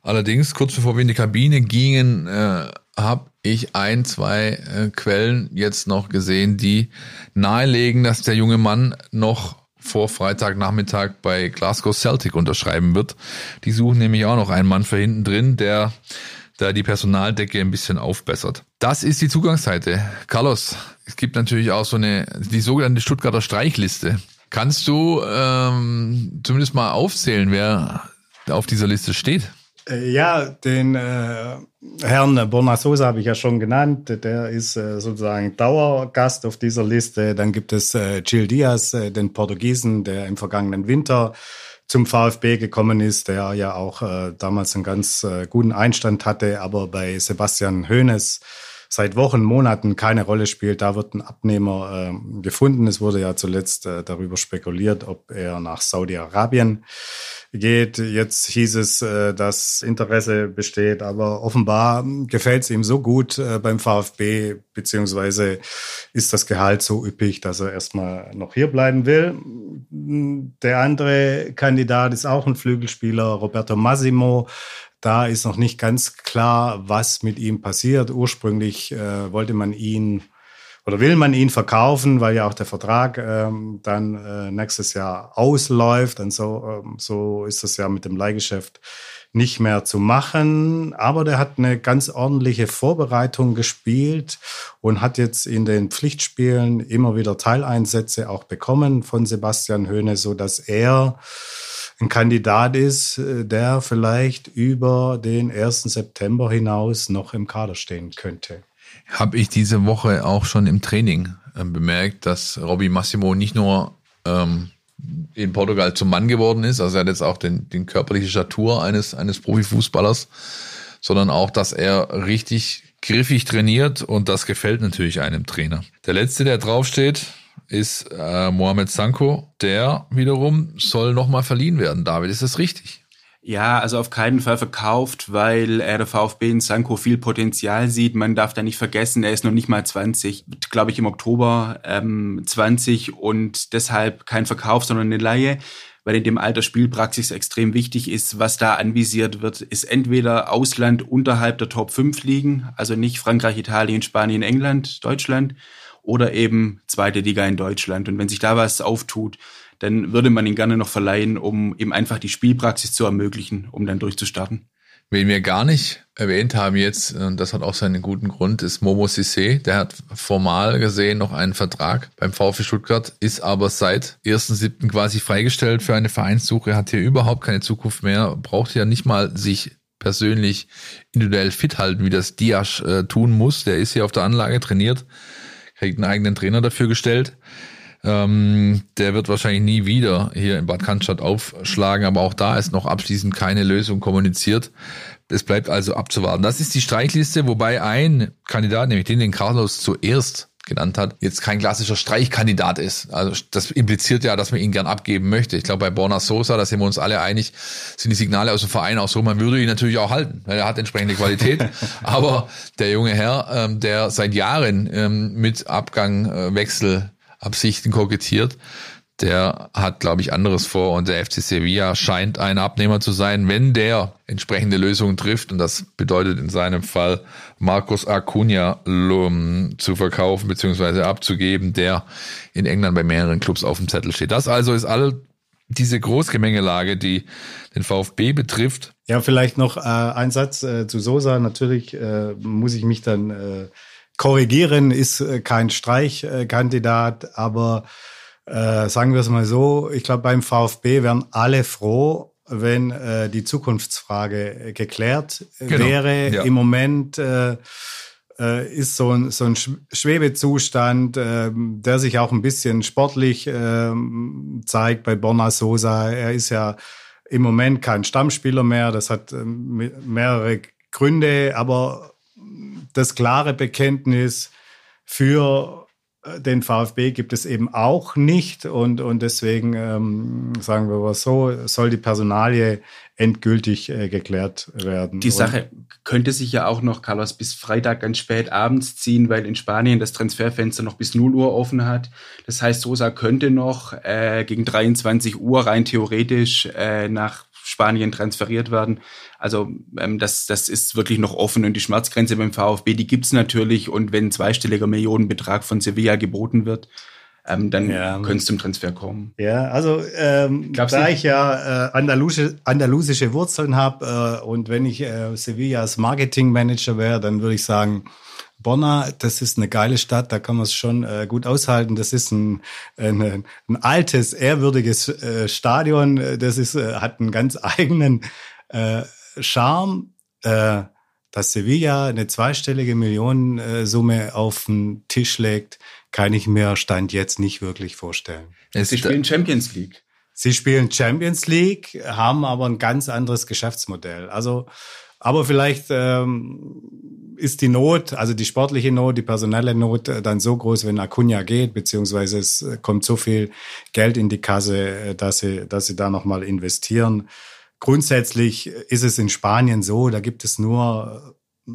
Allerdings, kurz bevor wir in die Kabine gingen, äh, habe ich ein, zwei äh, Quellen jetzt noch gesehen, die nahelegen, dass der junge Mann noch vor Freitagnachmittag bei Glasgow Celtic unterschreiben wird. Die suchen nämlich auch noch einen Mann für hinten drin, der da die Personaldecke ein bisschen aufbessert. Das ist die Zugangsseite. Carlos, es gibt natürlich auch so eine, die sogenannte Stuttgarter Streichliste. Kannst du ähm, zumindest mal aufzählen, wer auf dieser Liste steht? Äh, ja, den äh, Herrn Bonasosa habe ich ja schon genannt. Der ist äh, sozusagen Dauergast auf dieser Liste. Dann gibt es äh, Gil Diaz, äh, den Portugiesen, der im vergangenen Winter zum VfB gekommen ist, der ja auch äh, damals einen ganz äh, guten Einstand hatte, aber bei Sebastian Hoeneß seit Wochen, Monaten keine Rolle spielt. Da wird ein Abnehmer äh, gefunden. Es wurde ja zuletzt äh, darüber spekuliert, ob er nach Saudi-Arabien geht. Jetzt hieß es, äh, dass Interesse besteht, aber offenbar gefällt es ihm so gut äh, beim VfB, beziehungsweise ist das Gehalt so üppig, dass er erstmal noch hier bleiben will. Der andere Kandidat ist auch ein Flügelspieler, Roberto Massimo. Da ist noch nicht ganz klar, was mit ihm passiert. Ursprünglich äh, wollte man ihn oder will man ihn verkaufen, weil ja auch der Vertrag ähm, dann äh, nächstes Jahr ausläuft. Und so, ähm, so ist das ja mit dem Leihgeschäft nicht mehr zu machen. Aber der hat eine ganz ordentliche Vorbereitung gespielt und hat jetzt in den Pflichtspielen immer wieder Teileinsätze auch bekommen von Sebastian Höhne, so dass er ein Kandidat ist, äh, der vielleicht über den 1. September hinaus noch im Kader stehen könnte habe ich diese Woche auch schon im Training äh, bemerkt, dass Robbie Massimo nicht nur ähm, in Portugal zum Mann geworden ist, also er hat jetzt auch den, den körperliche Statur eines, eines Profifußballers, sondern auch, dass er richtig griffig trainiert und das gefällt natürlich einem Trainer. Der letzte, der draufsteht, ist äh, Mohamed Sanko. Der wiederum soll nochmal verliehen werden. David, ist das richtig? Ja, also auf keinen Fall verkauft, weil er der VfB in Sanko viel Potenzial sieht. Man darf da nicht vergessen, er ist noch nicht mal 20, glaube ich im Oktober ähm, 20 und deshalb kein Verkauf, sondern eine Laie, weil in dem Alter Spielpraxis extrem wichtig ist. Was da anvisiert wird, ist entweder Ausland unterhalb der Top 5 liegen, also nicht Frankreich, Italien, Spanien, England, Deutschland, oder eben zweite Liga in Deutschland. Und wenn sich da was auftut, dann würde man ihn gerne noch verleihen, um ihm einfach die Spielpraxis zu ermöglichen, um dann durchzustarten. Wen wir gar nicht erwähnt haben jetzt, und das hat auch seinen guten Grund, ist Momo Sissé. Der hat formal gesehen noch einen Vertrag beim VfB Stuttgart, ist aber seit 1.7. quasi freigestellt für eine Vereinssuche, hat hier überhaupt keine Zukunft mehr, braucht ja nicht mal sich persönlich individuell fit halten, wie das Diasch äh, tun muss. Der ist hier auf der Anlage trainiert, kriegt einen eigenen Trainer dafür gestellt. Ähm, der wird wahrscheinlich nie wieder hier in Bad Cannstatt aufschlagen, aber auch da ist noch abschließend keine Lösung kommuniziert. Es bleibt also abzuwarten. Das ist die Streichliste, wobei ein Kandidat, nämlich den, den Carlos zuerst genannt hat, jetzt kein klassischer Streichkandidat ist. Also das impliziert ja, dass man ihn gern abgeben möchte. Ich glaube, bei Borna Sosa, da sind wir uns alle einig, sind die Signale aus dem Verein auch so, man würde ihn natürlich auch halten, weil er hat entsprechende Qualität. (laughs) Aber der junge Herr, ähm, der seit Jahren ähm, mit Abgang, äh, Wechsel Absichten kokettiert. Der hat, glaube ich, anderes vor und der FC Sevilla scheint ein Abnehmer zu sein, wenn der entsprechende Lösungen trifft. Und das bedeutet in seinem Fall, Marcos Acuna zu verkaufen bzw. abzugeben, der in England bei mehreren Clubs auf dem Zettel steht. Das also ist all diese Großgemengelage, die den VfB betrifft. Ja, vielleicht noch äh, ein Satz äh, zu Sosa. Natürlich äh, muss ich mich dann äh, korrigieren, ist äh, kein Streichkandidat, aber äh, sagen wir es mal so, ich glaube, beim VfB wären alle froh, wenn äh, die Zukunftsfrage geklärt genau. wäre. Ja. Im Moment äh, äh, ist so ein, so ein Schwebezustand, äh, der sich auch ein bisschen sportlich äh, zeigt bei Borna Sosa. Er ist ja im Moment kein Stammspieler mehr. Das hat äh, mehrere Gründe, aber das klare Bekenntnis für den VfB gibt es eben auch nicht und, und deswegen ähm, sagen wir mal so, soll die Personalie endgültig äh, geklärt werden. Die Sache könnte sich ja auch noch, Carlos, bis Freitag ganz spät abends ziehen, weil in Spanien das Transferfenster noch bis 0 Uhr offen hat. Das heißt, Sosa könnte noch äh, gegen 23 Uhr rein theoretisch äh, nach Spanien transferiert werden. Also ähm, das, das ist wirklich noch offen und die Schmerzgrenze beim VfB, die gibt's natürlich und wenn ein zweistelliger Millionenbetrag von Sevilla geboten wird, ähm, dann ja. könnte es zum Transfer kommen. Ja, also ähm, da ich ja äh, andalusische, andalusische Wurzeln habe äh, und wenn ich äh, Sevillas Marketingmanager wäre, dann würde ich sagen, Bonna, das ist eine geile Stadt, da kann man es schon äh, gut aushalten. Das ist ein, ein, ein altes, ehrwürdiges äh, Stadion. Das ist, äh, hat einen ganz (laughs) eigenen äh, Charme, äh, dass Sevilla eine zweistellige Millionensumme auf den Tisch legt, kann ich mir Stand jetzt nicht wirklich vorstellen. Sie spielen Champions League. Sie spielen Champions League, haben aber ein ganz anderes Geschäftsmodell. Also, aber vielleicht ähm, ist die Not, also die sportliche Not, die personelle Not äh, dann so groß, wenn Acuna geht, beziehungsweise es kommt so viel Geld in die Kasse, äh, dass sie, dass sie da nochmal investieren. Grundsätzlich ist es in Spanien so, da gibt es nur äh,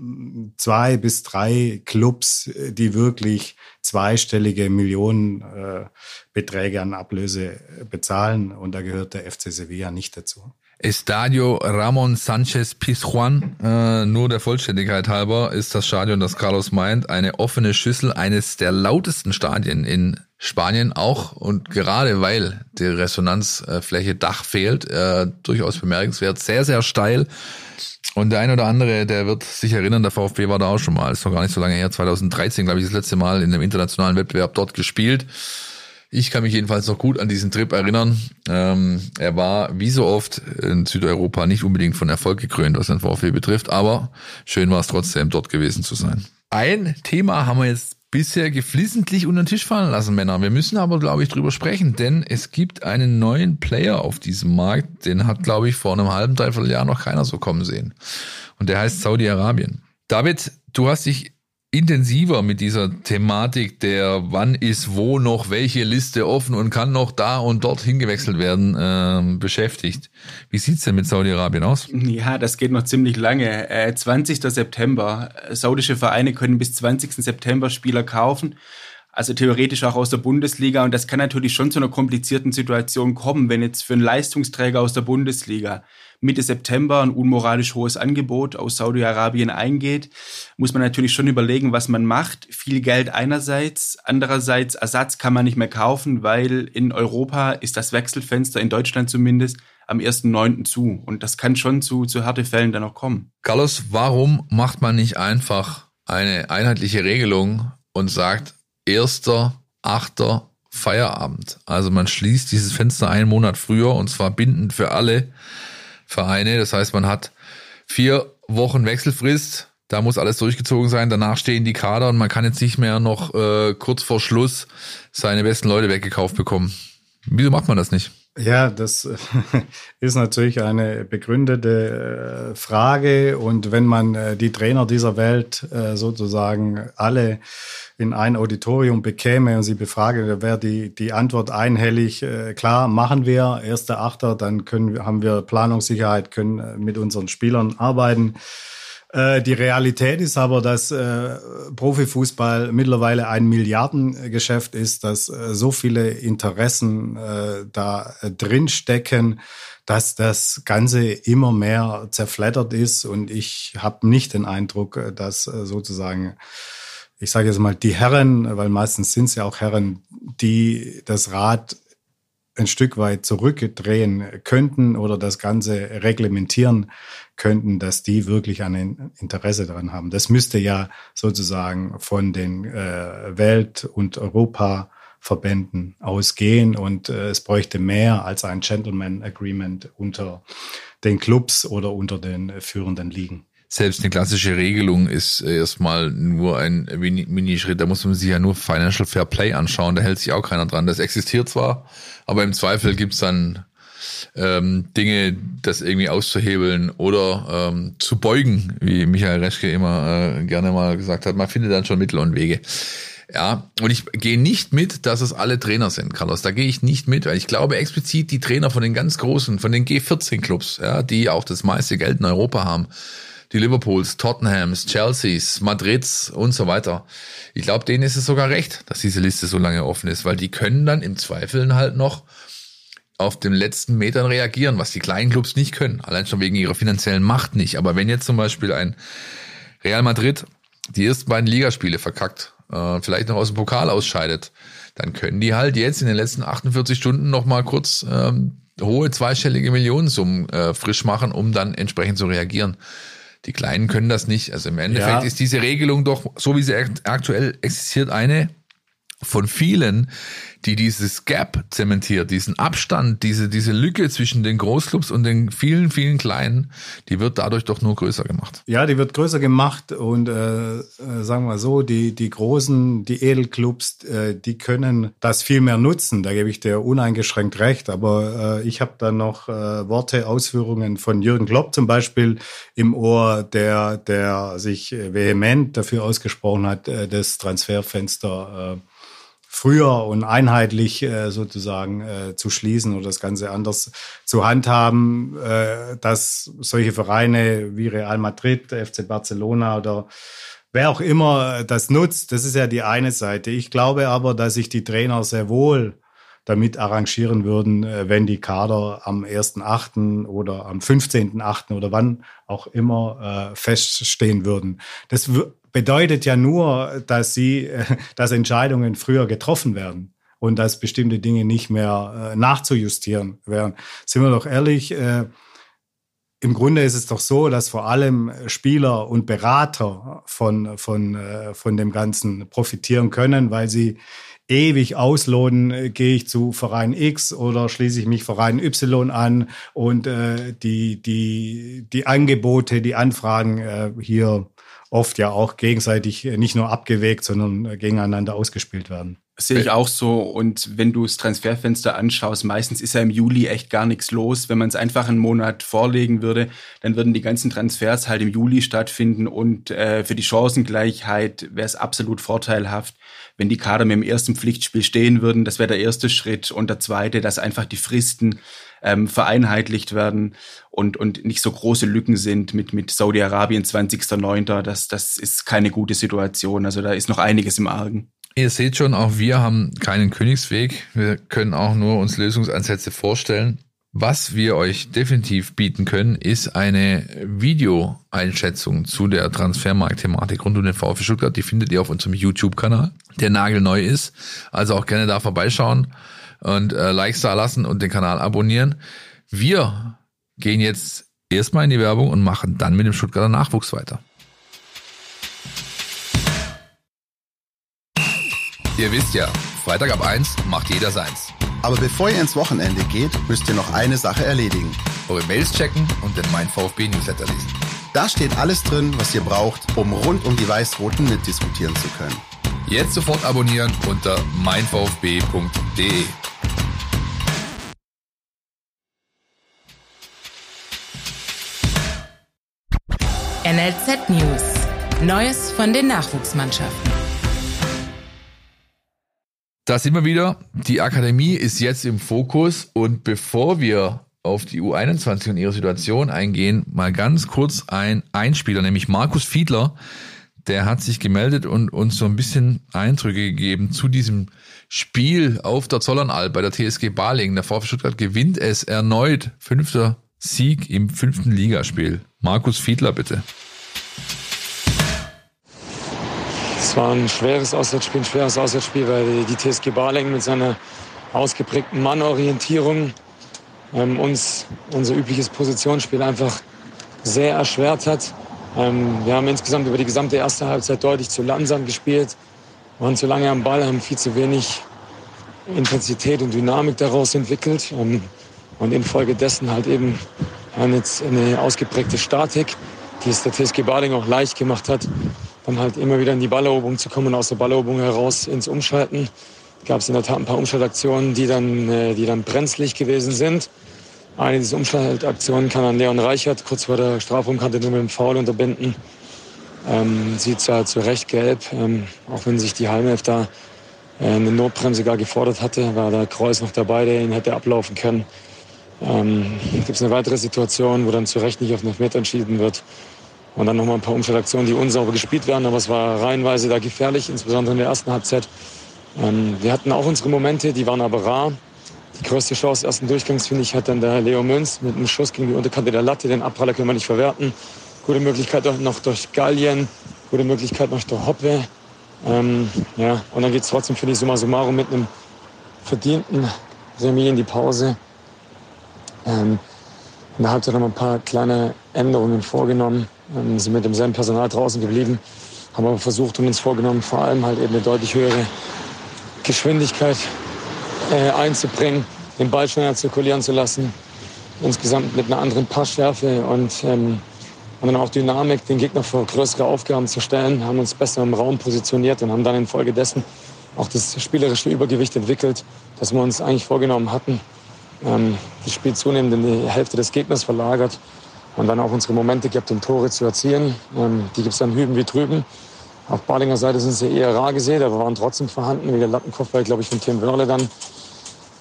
zwei bis drei Clubs, die wirklich zweistellige Millionenbeträge äh, an Ablöse bezahlen und da gehört der FC Sevilla nicht dazu. Estadio Ramon Sanchez Pizjuan, äh, nur der Vollständigkeit halber, ist das Stadion, das Carlos meint, eine offene Schüssel eines der lautesten Stadien in Spanien auch und gerade weil die Resonanzfläche Dach fehlt, äh, durchaus bemerkenswert, sehr, sehr steil. Und der ein oder andere, der wird sich erinnern, der VfB war da auch schon mal, ist noch gar nicht so lange her, 2013, glaube ich, das letzte Mal in einem internationalen Wettbewerb dort gespielt. Ich kann mich jedenfalls noch gut an diesen Trip erinnern. Ähm, er war wie so oft in Südeuropa nicht unbedingt von Erfolg gekrönt, was den VfB betrifft, aber schön war es trotzdem, dort gewesen zu sein. Ein Thema haben wir jetzt bisher geflissentlich unter den Tisch fallen lassen, Männer. Wir müssen aber, glaube ich, drüber sprechen, denn es gibt einen neuen Player auf diesem Markt, den hat, glaube ich, vor einem halben, dreiviertel Jahr noch keiner so kommen sehen. Und der heißt Saudi-Arabien. David, du hast dich intensiver mit dieser Thematik der wann ist wo noch welche Liste offen und kann noch da und dort hingewechselt werden äh, beschäftigt. Wie sieht's denn mit Saudi-Arabien aus? Ja, das geht noch ziemlich lange. Äh, 20. September. Saudische Vereine können bis 20. September Spieler kaufen. Also theoretisch auch aus der Bundesliga. Und das kann natürlich schon zu einer komplizierten Situation kommen, wenn jetzt für einen Leistungsträger aus der Bundesliga Mitte September ein unmoralisch hohes Angebot aus Saudi-Arabien eingeht, muss man natürlich schon überlegen, was man macht. Viel Geld einerseits, andererseits Ersatz kann man nicht mehr kaufen, weil in Europa ist das Wechselfenster, in Deutschland zumindest, am 1.9. zu. Und das kann schon zu, zu Härtefällen dann auch kommen. Carlos, warum macht man nicht einfach eine einheitliche Regelung und sagt, erster, achter Feierabend. Also man schließt dieses Fenster einen Monat früher und zwar bindend für alle Vereine. Das heißt, man hat vier Wochen Wechselfrist. Da muss alles durchgezogen sein. Danach stehen die Kader und man kann jetzt nicht mehr noch äh, kurz vor Schluss seine besten Leute weggekauft bekommen. Wieso macht man das nicht? Ja, das (laughs) ist natürlich eine begründete äh, Frage. Und wenn man äh, die Trainer dieser Welt äh, sozusagen alle in ein Auditorium bekäme und sie befrage, da wäre die, die Antwort einhellig, klar, machen wir, erster Achter, dann können, haben wir Planungssicherheit, können mit unseren Spielern arbeiten. Äh, die Realität ist aber, dass äh, Profifußball mittlerweile ein Milliardengeschäft ist, dass äh, so viele Interessen äh, da äh, drin stecken, dass das Ganze immer mehr zerfleddert ist. Und ich habe nicht den Eindruck, äh, dass äh, sozusagen ich sage jetzt mal, die Herren, weil meistens sind es ja auch Herren, die das Rad ein Stück weit zurückdrehen könnten oder das Ganze reglementieren könnten, dass die wirklich ein Interesse daran haben. Das müsste ja sozusagen von den äh, Welt- und Europa Verbänden ausgehen und äh, es bräuchte mehr als ein Gentleman Agreement unter den Clubs oder unter den führenden Ligen. Selbst eine klassische Regelung ist erstmal nur ein Minischritt. Da muss man sich ja nur Financial Fair Play anschauen. Da hält sich auch keiner dran. Das existiert zwar, aber im Zweifel gibt's dann ähm, Dinge, das irgendwie auszuhebeln oder ähm, zu beugen, wie Michael Reschke immer äh, gerne mal gesagt hat. Man findet dann schon Mittel und Wege. Ja, und ich gehe nicht mit, dass es alle Trainer sind, Carlos. Da gehe ich nicht mit, weil ich glaube explizit die Trainer von den ganz großen, von den G14-Clubs, ja, die auch das meiste Geld in Europa haben, die Liverpools, Tottenhams, Chelseas, Madrids und so weiter. Ich glaube, denen ist es sogar recht, dass diese Liste so lange offen ist, weil die können dann im Zweifeln halt noch auf den letzten Metern reagieren, was die kleinen Clubs nicht können. Allein schon wegen ihrer finanziellen Macht nicht. Aber wenn jetzt zum Beispiel ein Real Madrid die ersten beiden Ligaspiele verkackt äh, vielleicht noch aus dem Pokal ausscheidet, dann können die halt jetzt in den letzten 48 Stunden noch mal kurz ähm, hohe zweistellige Millionensummen äh, frisch machen, um dann entsprechend zu reagieren. Die Kleinen können das nicht. Also im Endeffekt ja. ist diese Regelung doch, so wie sie aktuell existiert, eine von vielen, die dieses Gap zementiert, diesen Abstand, diese, diese Lücke zwischen den Großclubs und den vielen, vielen Kleinen, die wird dadurch doch nur größer gemacht. Ja, die wird größer gemacht und äh, äh, sagen wir so, die, die großen, die Edelclubs, äh, die können das viel mehr nutzen, da gebe ich dir uneingeschränkt recht, aber äh, ich habe da noch äh, Worte, Ausführungen von Jürgen Klopp zum Beispiel im Ohr, der, der sich vehement dafür ausgesprochen hat, äh, das Transferfenster äh, früher und einheitlich äh, sozusagen äh, zu schließen oder das Ganze anders zu handhaben, äh, dass solche Vereine wie Real Madrid, FC Barcelona oder wer auch immer das nutzt, das ist ja die eine Seite. Ich glaube aber, dass sich die Trainer sehr wohl damit arrangieren würden, äh, wenn die Kader am 1.8. oder am 15.8. oder wann auch immer äh, feststehen würden. Das bedeutet ja nur, dass sie, (laughs) dass Entscheidungen früher getroffen werden und dass bestimmte Dinge nicht mehr äh, nachzujustieren wären. Sind wir doch ehrlich, äh, im Grunde ist es doch so, dass vor allem Spieler und Berater von, von, äh, von dem Ganzen profitieren können, weil sie ewig ausloten, äh, gehe ich zu Verein X oder schließe ich mich Verein Y an und äh, die, die, die Angebote, die Anfragen äh, hier oft ja auch gegenseitig nicht nur abgewägt, sondern gegeneinander ausgespielt werden. Sehe ich auch so. Und wenn du das Transferfenster anschaust, meistens ist ja im Juli echt gar nichts los. Wenn man es einfach einen Monat vorlegen würde, dann würden die ganzen Transfers halt im Juli stattfinden. Und äh, für die Chancengleichheit wäre es absolut vorteilhaft, wenn die Kader mit dem ersten Pflichtspiel stehen würden. Das wäre der erste Schritt. Und der zweite, dass einfach die Fristen ähm, vereinheitlicht werden und, und nicht so große Lücken sind mit, mit Saudi-Arabien 20.09. Das, das ist keine gute Situation. Also da ist noch einiges im Argen. Ihr seht schon, auch wir haben keinen Königsweg. Wir können auch nur uns Lösungsansätze vorstellen. Was wir euch definitiv bieten können, ist eine Videoeinschätzung zu der Transfermarkt-Thematik rund um den VfB Stuttgart. Die findet ihr auf unserem YouTube-Kanal, der nagelneu ist. Also auch gerne da vorbeischauen und äh, Likes da lassen und den Kanal abonnieren. Wir gehen jetzt erstmal in die Werbung und machen dann mit dem Stuttgarter Nachwuchs weiter. Ihr wisst ja, Freitag ab 1 macht jeder seins. Aber bevor ihr ins Wochenende geht, müsst ihr noch eine Sache erledigen. Eure Mails checken und den Mein VfB Newsletter lesen. Da steht alles drin, was ihr braucht, um rund um die Weiß-Roten mitdiskutieren zu können. Jetzt sofort abonnieren unter meinvfb.de. NLZ News. Neues von den Nachwuchsmannschaften. Da sind wir wieder. Die Akademie ist jetzt im Fokus und bevor wir auf die U21 und ihre Situation eingehen, mal ganz kurz ein Einspieler, nämlich Markus Fiedler. Der hat sich gemeldet und uns so ein bisschen Eindrücke gegeben zu diesem Spiel auf der Zollernalb bei der TSG Balingen. Der VfB Stuttgart gewinnt es erneut. Fünfter Sieg im fünften Ligaspiel. Markus Fiedler, bitte. Es war ein schweres Auswärtsspiel, ein schweres Auswärtsspiel, weil die TSG Balingen mit seiner ausgeprägten Mannorientierung ähm, uns unser übliches Positionsspiel einfach sehr erschwert hat. Ähm, wir haben insgesamt über die gesamte erste Halbzeit deutlich zu langsam gespielt, waren zu lange am Ball, haben viel zu wenig Intensität und Dynamik daraus entwickelt ähm, und infolgedessen halt eben eine, ausgeprägte Statik, die es der TSG Baling auch leicht gemacht hat, dann halt immer wieder in die Balleroberung zu kommen und aus der Balleroberung heraus ins Umschalten. Gab es in der Tat ein paar Umschaltaktionen, die dann, äh, die dann brenzlig gewesen sind. Eine dieser Umschaltaktionen kann dann Leon Reichert kurz vor der Strafraumkante nur mit dem Foul unterbinden. Ähm, sieht zwar zu Recht gelb, ähm, auch wenn sich die Heimhelf da äh, eine Notbremse gar gefordert hatte, war der Kreuz noch dabei, der ihn hätte ablaufen können. Ähm, Gibt es eine weitere Situation, wo dann zu Recht nicht auf den Elfmeter entschieden wird. Und dann nochmal ein paar Umschaltaktionen, die unsauber gespielt werden, aber es war reihenweise da gefährlich, insbesondere in der ersten Halbzeit. Ähm, wir hatten auch unsere Momente, die waren aber rar. Die größte Chance ersten Durchgangs, finde ich, hat dann der Leo Münz mit einem Schuss gegen die Unterkante der Latte. Den Abpraller können wir nicht verwerten. Gute Möglichkeit noch durch Gallien, gute Möglichkeit noch durch Hoppe. Ähm, ja, und dann geht es trotzdem, finde ich, summa summarum mit einem verdienten Remis in die Pause. Ähm, der Halbzeit haben wir ein paar kleine Änderungen vorgenommen, ähm, sind mit demselben Personal draußen geblieben, haben aber versucht und uns vorgenommen, vor allem halt eben eine deutlich höhere Geschwindigkeit äh, einzubringen, den Ball schneller zirkulieren zu lassen, insgesamt mit einer anderen Passschärfe und, ähm, und dann auch Dynamik, den Gegner vor größere Aufgaben zu stellen, haben uns besser im Raum positioniert und haben dann infolgedessen auch das spielerische Übergewicht entwickelt, das wir uns eigentlich vorgenommen hatten. Ähm, das Spiel zunehmend in die Hälfte des Gegners verlagert und dann auch unsere Momente gehabt, um Tore zu erzielen. Ähm, die gibt es dann hüben wie drüben. Auf Balinger Seite sind sie eher rar gesehen, aber waren trotzdem vorhanden, wie der Lattenkopfball, glaube ich, von Tim Wörle dann.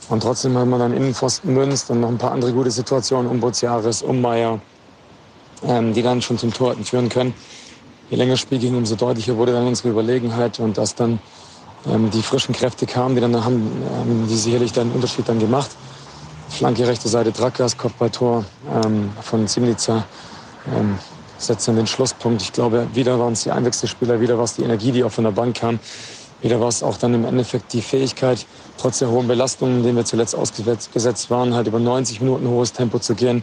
Und trotzdem haben wir dann Innenpfosten Münz und noch ein paar andere gute Situationen, um Bootsjahres, um Meier, ähm, die dann schon zum Tor hätten führen können. Je länger das Spiel ging, umso deutlicher wurde dann unsere Überlegenheit und dass dann ähm, die frischen Kräfte kamen, die dann haben, ähm, die sicherlich dann Unterschied dann gemacht. Flanke rechte Seite Drakas, Kopfballtor ähm, von Zimnica. Ähm, setzt dann den Schlusspunkt. Ich glaube, wieder waren es die Einwechselspieler, wieder war es die Energie, die auch von der Bank kam. Wieder war es auch dann im Endeffekt die Fähigkeit, trotz der hohen Belastungen, denen wir zuletzt ausgesetzt waren, halt über 90 Minuten hohes Tempo zu gehen,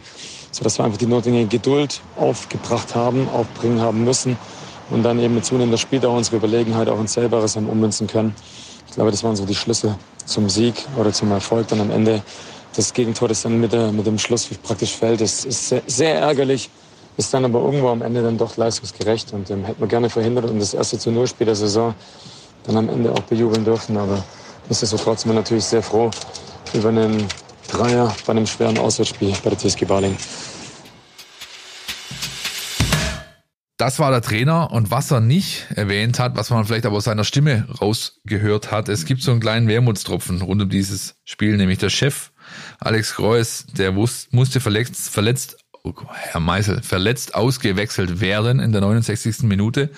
sodass wir einfach die notwendige Geduld aufgebracht haben, aufbringen haben müssen und dann eben mit zunehmender Spieldauer unsere Überlegenheit auch ins Selberes haben ummünzen können. Ich glaube, das waren so die Schlüsse zum Sieg oder zum Erfolg dann am Ende. Das Gegentor, das dann mit, der, mit dem Schluss praktisch fällt, das ist sehr, sehr ärgerlich ist dann aber irgendwo am Ende dann doch leistungsgerecht und ähm, hätten wir gerne verhindert und das erste zu Null Spiel der Saison dann am Ende auch bejubeln dürfen. Aber nichtsdestotrotz sind wir natürlich sehr froh über einen Dreier bei einem schweren Auswärtsspiel bei der TSG Baling. Das war der Trainer und was er nicht erwähnt hat, was man vielleicht aber aus seiner Stimme rausgehört hat, es gibt so einen kleinen Wermutstropfen rund um dieses Spiel, nämlich der Chef Alex Kreuz, der musste verletzt, verletzt Herr Meisel, verletzt ausgewechselt werden in der 69. Minute.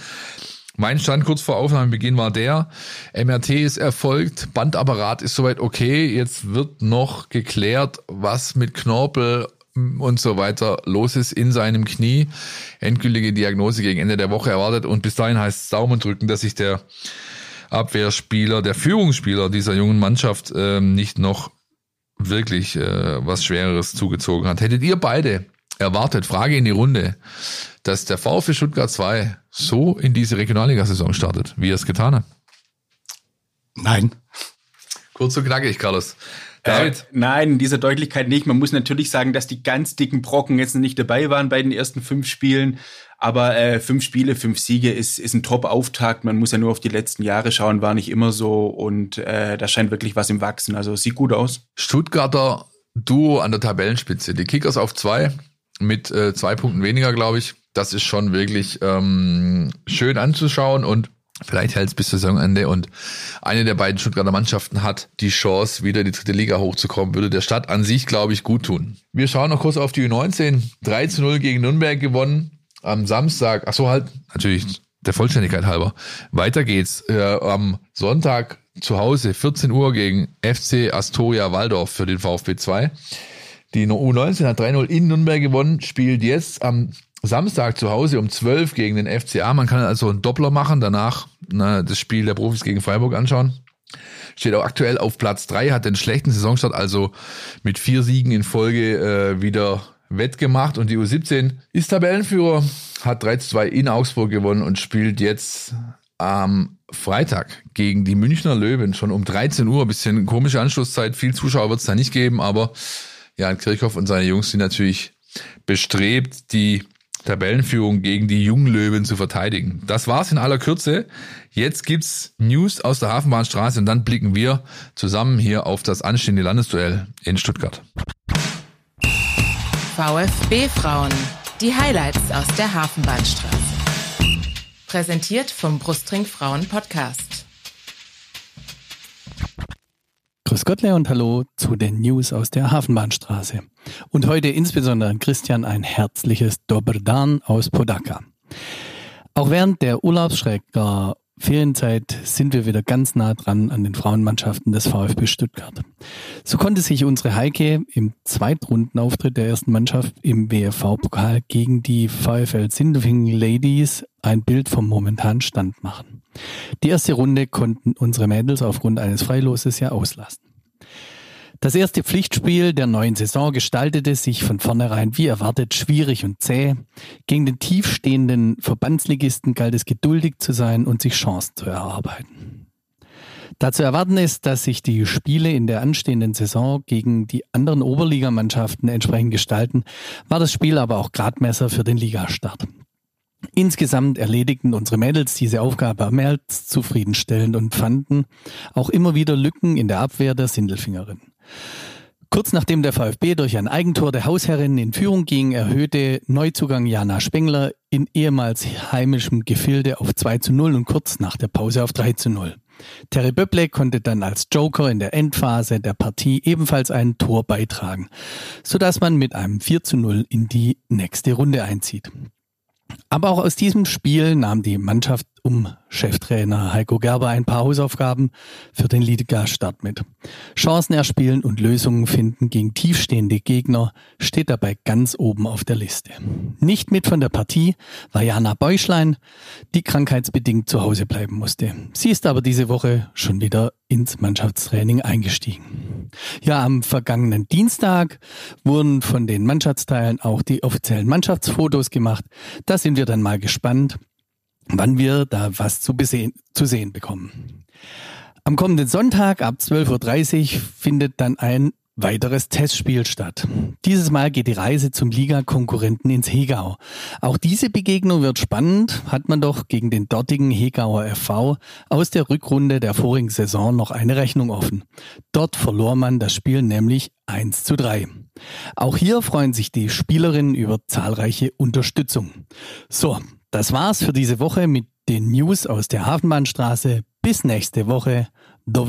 Mein Stand kurz vor Aufnahmebeginn war der, MRT ist erfolgt, Bandapparat ist soweit okay, jetzt wird noch geklärt, was mit Knorpel und so weiter los ist in seinem Knie. Endgültige Diagnose gegen Ende der Woche erwartet und bis dahin heißt es Daumen drücken, dass sich der Abwehrspieler, der Führungsspieler dieser jungen Mannschaft ähm, nicht noch wirklich äh, was Schwereres zugezogen hat. Hättet ihr beide erwartet, Frage in die Runde, dass der VfB Stuttgart 2 so in diese Regionalliga-Saison startet, wie er es getan hat? Nein. Kurz und knackig, Carlos. David? Äh, nein, in dieser Deutlichkeit nicht. Man muss natürlich sagen, dass die ganz dicken Brocken jetzt nicht dabei waren bei den ersten fünf Spielen. Aber äh, fünf Spiele, fünf Siege ist, ist ein Top-Auftakt. Man muss ja nur auf die letzten Jahre schauen, war nicht immer so. Und äh, da scheint wirklich was im Wachsen. Also sieht gut aus. Stuttgarter Duo an der Tabellenspitze. Die Kickers auf zwei, mit äh, zwei Punkten weniger, glaube ich. Das ist schon wirklich ähm, schön anzuschauen und vielleicht hält es bis Saisonende und eine der beiden Stuttgarter Mannschaften hat die Chance, wieder in die dritte Liga hochzukommen, würde der Stadt an sich, glaube ich, gut tun. Wir schauen noch kurz auf die U19. 3 zu 0 gegen Nürnberg gewonnen. Am Samstag, ach so halt, natürlich der Vollständigkeit halber. Weiter geht's äh, am Sonntag zu Hause, 14 Uhr gegen FC Astoria Waldorf für den VfB 2. Die U19 hat 3-0 in Nürnberg gewonnen, spielt jetzt am Samstag zu Hause um 12 gegen den FCA. Man kann also einen Doppler machen, danach na, das Spiel der Profis gegen Freiburg anschauen. Steht auch aktuell auf Platz 3, hat den schlechten Saisonstart also mit vier Siegen in Folge äh, wieder wettgemacht. Und die U17 ist Tabellenführer, hat 3 2 in Augsburg gewonnen und spielt jetzt am Freitag gegen die Münchner Löwen schon um 13 Uhr. Bisschen komische Anschlusszeit. Viel Zuschauer wird es da nicht geben, aber Jan Kirchhoff und seine Jungs sind natürlich bestrebt, die Tabellenführung gegen die jungen Löwen zu verteidigen. Das war's in aller Kürze. Jetzt gibt's News aus der Hafenbahnstraße und dann blicken wir zusammen hier auf das anstehende Landesduell in Stuttgart. VfB Frauen. Die Highlights aus der Hafenbahnstraße. Präsentiert vom Brustring Frauen Podcast. Grüß Gott, und hallo zu den News aus der Hafenbahnstraße. Und heute insbesondere Christian ein herzliches Dobrdan aus Podaka. Auch während der Urlaubsschrecker Ferienzeit sind wir wieder ganz nah dran an den Frauenmannschaften des VfB Stuttgart. So konnte sich unsere Heike im Zweitrundenauftritt der ersten Mannschaft im WFV-Pokal gegen die VfL Sindelfingen Ladies ein Bild vom momentanen Stand machen. Die erste Runde konnten unsere Mädels aufgrund eines Freiloses ja auslassen. Das erste Pflichtspiel der neuen Saison gestaltete sich von vornherein wie erwartet schwierig und zäh. Gegen den tiefstehenden Verbandsligisten galt es geduldig zu sein und sich Chancen zu erarbeiten. Dazu erwarten ist, dass sich die Spiele in der anstehenden Saison gegen die anderen Oberligamannschaften entsprechend gestalten, war das Spiel aber auch Gradmesser für den Ligastart. Insgesamt erledigten unsere Mädels diese Aufgabe mehr als zufriedenstellend und fanden auch immer wieder Lücken in der Abwehr der Sindelfingerin. Kurz nachdem der VfB durch ein Eigentor der Hausherrin in Führung ging, erhöhte Neuzugang Jana Spengler in ehemals heimischem Gefilde auf 2 zu 0 und kurz nach der Pause auf 3 zu 0. Terry Böble konnte dann als Joker in der Endphase der Partie ebenfalls ein Tor beitragen, sodass man mit einem 4 zu 0 in die nächste Runde einzieht. Aber auch aus diesem Spiel nahm die Mannschaft um Cheftrainer Heiko Gerber ein paar Hausaufgaben für den Liga-Start mit. Chancen erspielen und Lösungen finden gegen tiefstehende Gegner steht dabei ganz oben auf der Liste. Nicht mit von der Partie war Jana Beuschlein, die krankheitsbedingt zu Hause bleiben musste. Sie ist aber diese Woche schon wieder ins Mannschaftstraining eingestiegen. Ja, am vergangenen Dienstag wurden von den Mannschaftsteilen auch die offiziellen Mannschaftsfotos gemacht. Da sind wir dann mal gespannt, wann wir da was zu, besehen, zu sehen bekommen. Am kommenden Sonntag ab 12.30 Uhr findet dann ein weiteres Testspiel statt. Dieses Mal geht die Reise zum Liga-Konkurrenten ins Hegau. Auch diese Begegnung wird spannend, hat man doch gegen den dortigen Hegauer FV aus der Rückrunde der vorigen Saison noch eine Rechnung offen. Dort verlor man das Spiel nämlich 1 zu 3. Auch hier freuen sich die Spielerinnen über zahlreiche Unterstützung. So, das war's für diese Woche mit den News aus der Hafenbahnstraße. Bis nächste Woche. Do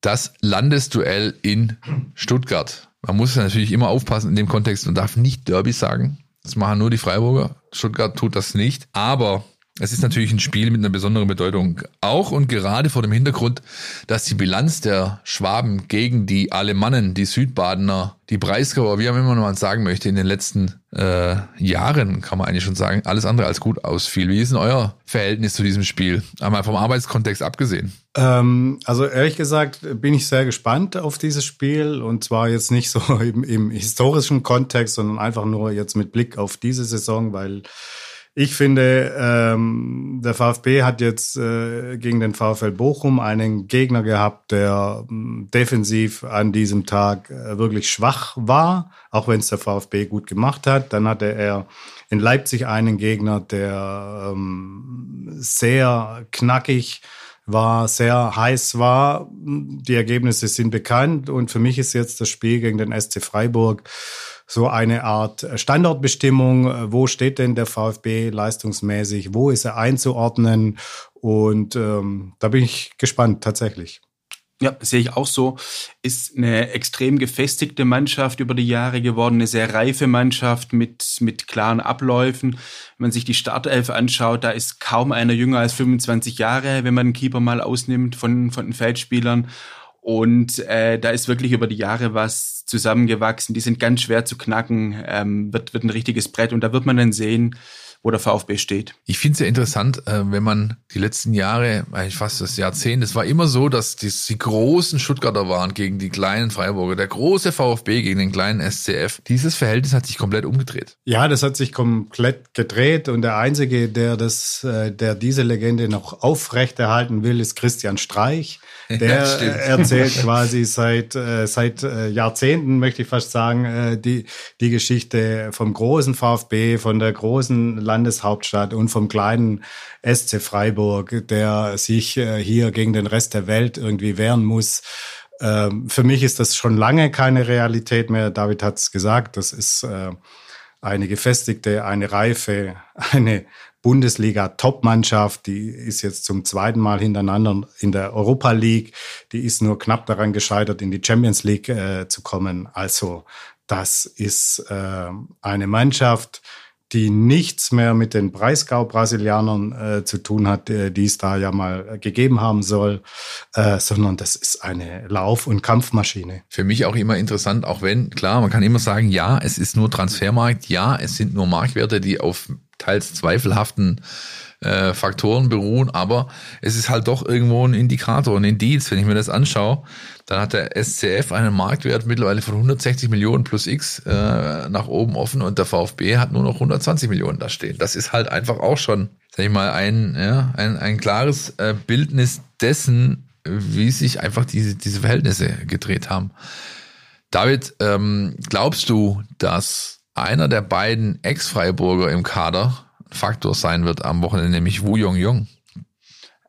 Das Landesduell in Stuttgart. Man muss natürlich immer aufpassen in dem Kontext und darf nicht Derby sagen. Das machen nur die Freiburger. Stuttgart tut das nicht. Aber es ist natürlich ein Spiel mit einer besonderen Bedeutung. Auch und gerade vor dem Hintergrund, dass die Bilanz der Schwaben gegen die Alemannen, die Südbadener, die Breisgauer, wie man immer noch mal sagen möchte, in den letzten äh, Jahren, kann man eigentlich schon sagen, alles andere als gut ausfiel. Wie ist denn euer Verhältnis zu diesem Spiel? Einmal vom Arbeitskontext abgesehen. Ähm, also ehrlich gesagt bin ich sehr gespannt auf dieses Spiel und zwar jetzt nicht so (laughs) im, im historischen Kontext, sondern einfach nur jetzt mit Blick auf diese Saison, weil ich finde, ähm, der VfB hat jetzt äh, gegen den VfL Bochum einen Gegner gehabt, der äh, defensiv an diesem Tag äh, wirklich schwach war, auch wenn es der VfB gut gemacht hat. Dann hatte er in Leipzig einen Gegner, der ähm, sehr knackig war, sehr heiß war. Die Ergebnisse sind bekannt und für mich ist jetzt das Spiel gegen den SC Freiburg so eine Art Standortbestimmung. Wo steht denn der VfB leistungsmäßig? Wo ist er einzuordnen? Und ähm, da bin ich gespannt tatsächlich. Ja, sehe ich auch so. Ist eine extrem gefestigte Mannschaft über die Jahre geworden, eine sehr reife Mannschaft mit, mit klaren Abläufen. Wenn man sich die Startelf anschaut, da ist kaum einer jünger als 25 Jahre, wenn man den Keeper mal ausnimmt von, von den Feldspielern. Und äh, da ist wirklich über die Jahre was zusammengewachsen. Die sind ganz schwer zu knacken, ähm, wird, wird ein richtiges Brett. Und da wird man dann sehen, wo der VfB steht. Ich finde es ja interessant, äh, wenn man die letzten Jahre, eigentlich fast das Jahrzehnt, es war immer so, dass die, die großen Stuttgarter waren gegen die kleinen Freiburger, der große VfB gegen den kleinen SCF. Dieses Verhältnis hat sich komplett umgedreht. Ja, das hat sich komplett gedreht und der einzige, der das, äh, der diese Legende noch aufrechterhalten will, ist Christian Streich. (laughs) Der ja, erzählt quasi seit, äh, seit Jahrzehnten, möchte ich fast sagen, die, die Geschichte vom großen VfB, von der großen Landeshauptstadt und vom kleinen SC Freiburg, der sich äh, hier gegen den Rest der Welt irgendwie wehren muss. Ähm, für mich ist das schon lange keine Realität mehr. David hat es gesagt, das ist äh, eine gefestigte, eine reife, (laughs) eine Bundesliga-Top-Mannschaft, die ist jetzt zum zweiten Mal hintereinander in der Europa League. Die ist nur knapp daran gescheitert, in die Champions League äh, zu kommen. Also das ist äh, eine Mannschaft, die nichts mehr mit den Breisgau-Brasilianern äh, zu tun hat, äh, die es da ja mal gegeben haben soll, äh, sondern das ist eine Lauf- und Kampfmaschine. Für mich auch immer interessant, auch wenn, klar, man kann immer sagen, ja, es ist nur Transfermarkt, ja, es sind nur Marktwerte, die auf teils zweifelhaften äh, Faktoren beruhen, aber es ist halt doch irgendwo ein Indikator, ein Indiz. Wenn ich mir das anschaue, dann hat der SCF einen Marktwert mittlerweile von 160 Millionen plus X äh, nach oben offen und der VfB hat nur noch 120 Millionen da stehen. Das ist halt einfach auch schon, sag ich mal, ein, ja, ein, ein klares äh, Bildnis dessen, wie sich einfach diese, diese Verhältnisse gedreht haben. David, ähm, glaubst du, dass einer der beiden Ex-Freiburger im Kader Faktor sein wird am Wochenende, nämlich Wu Jong Jung.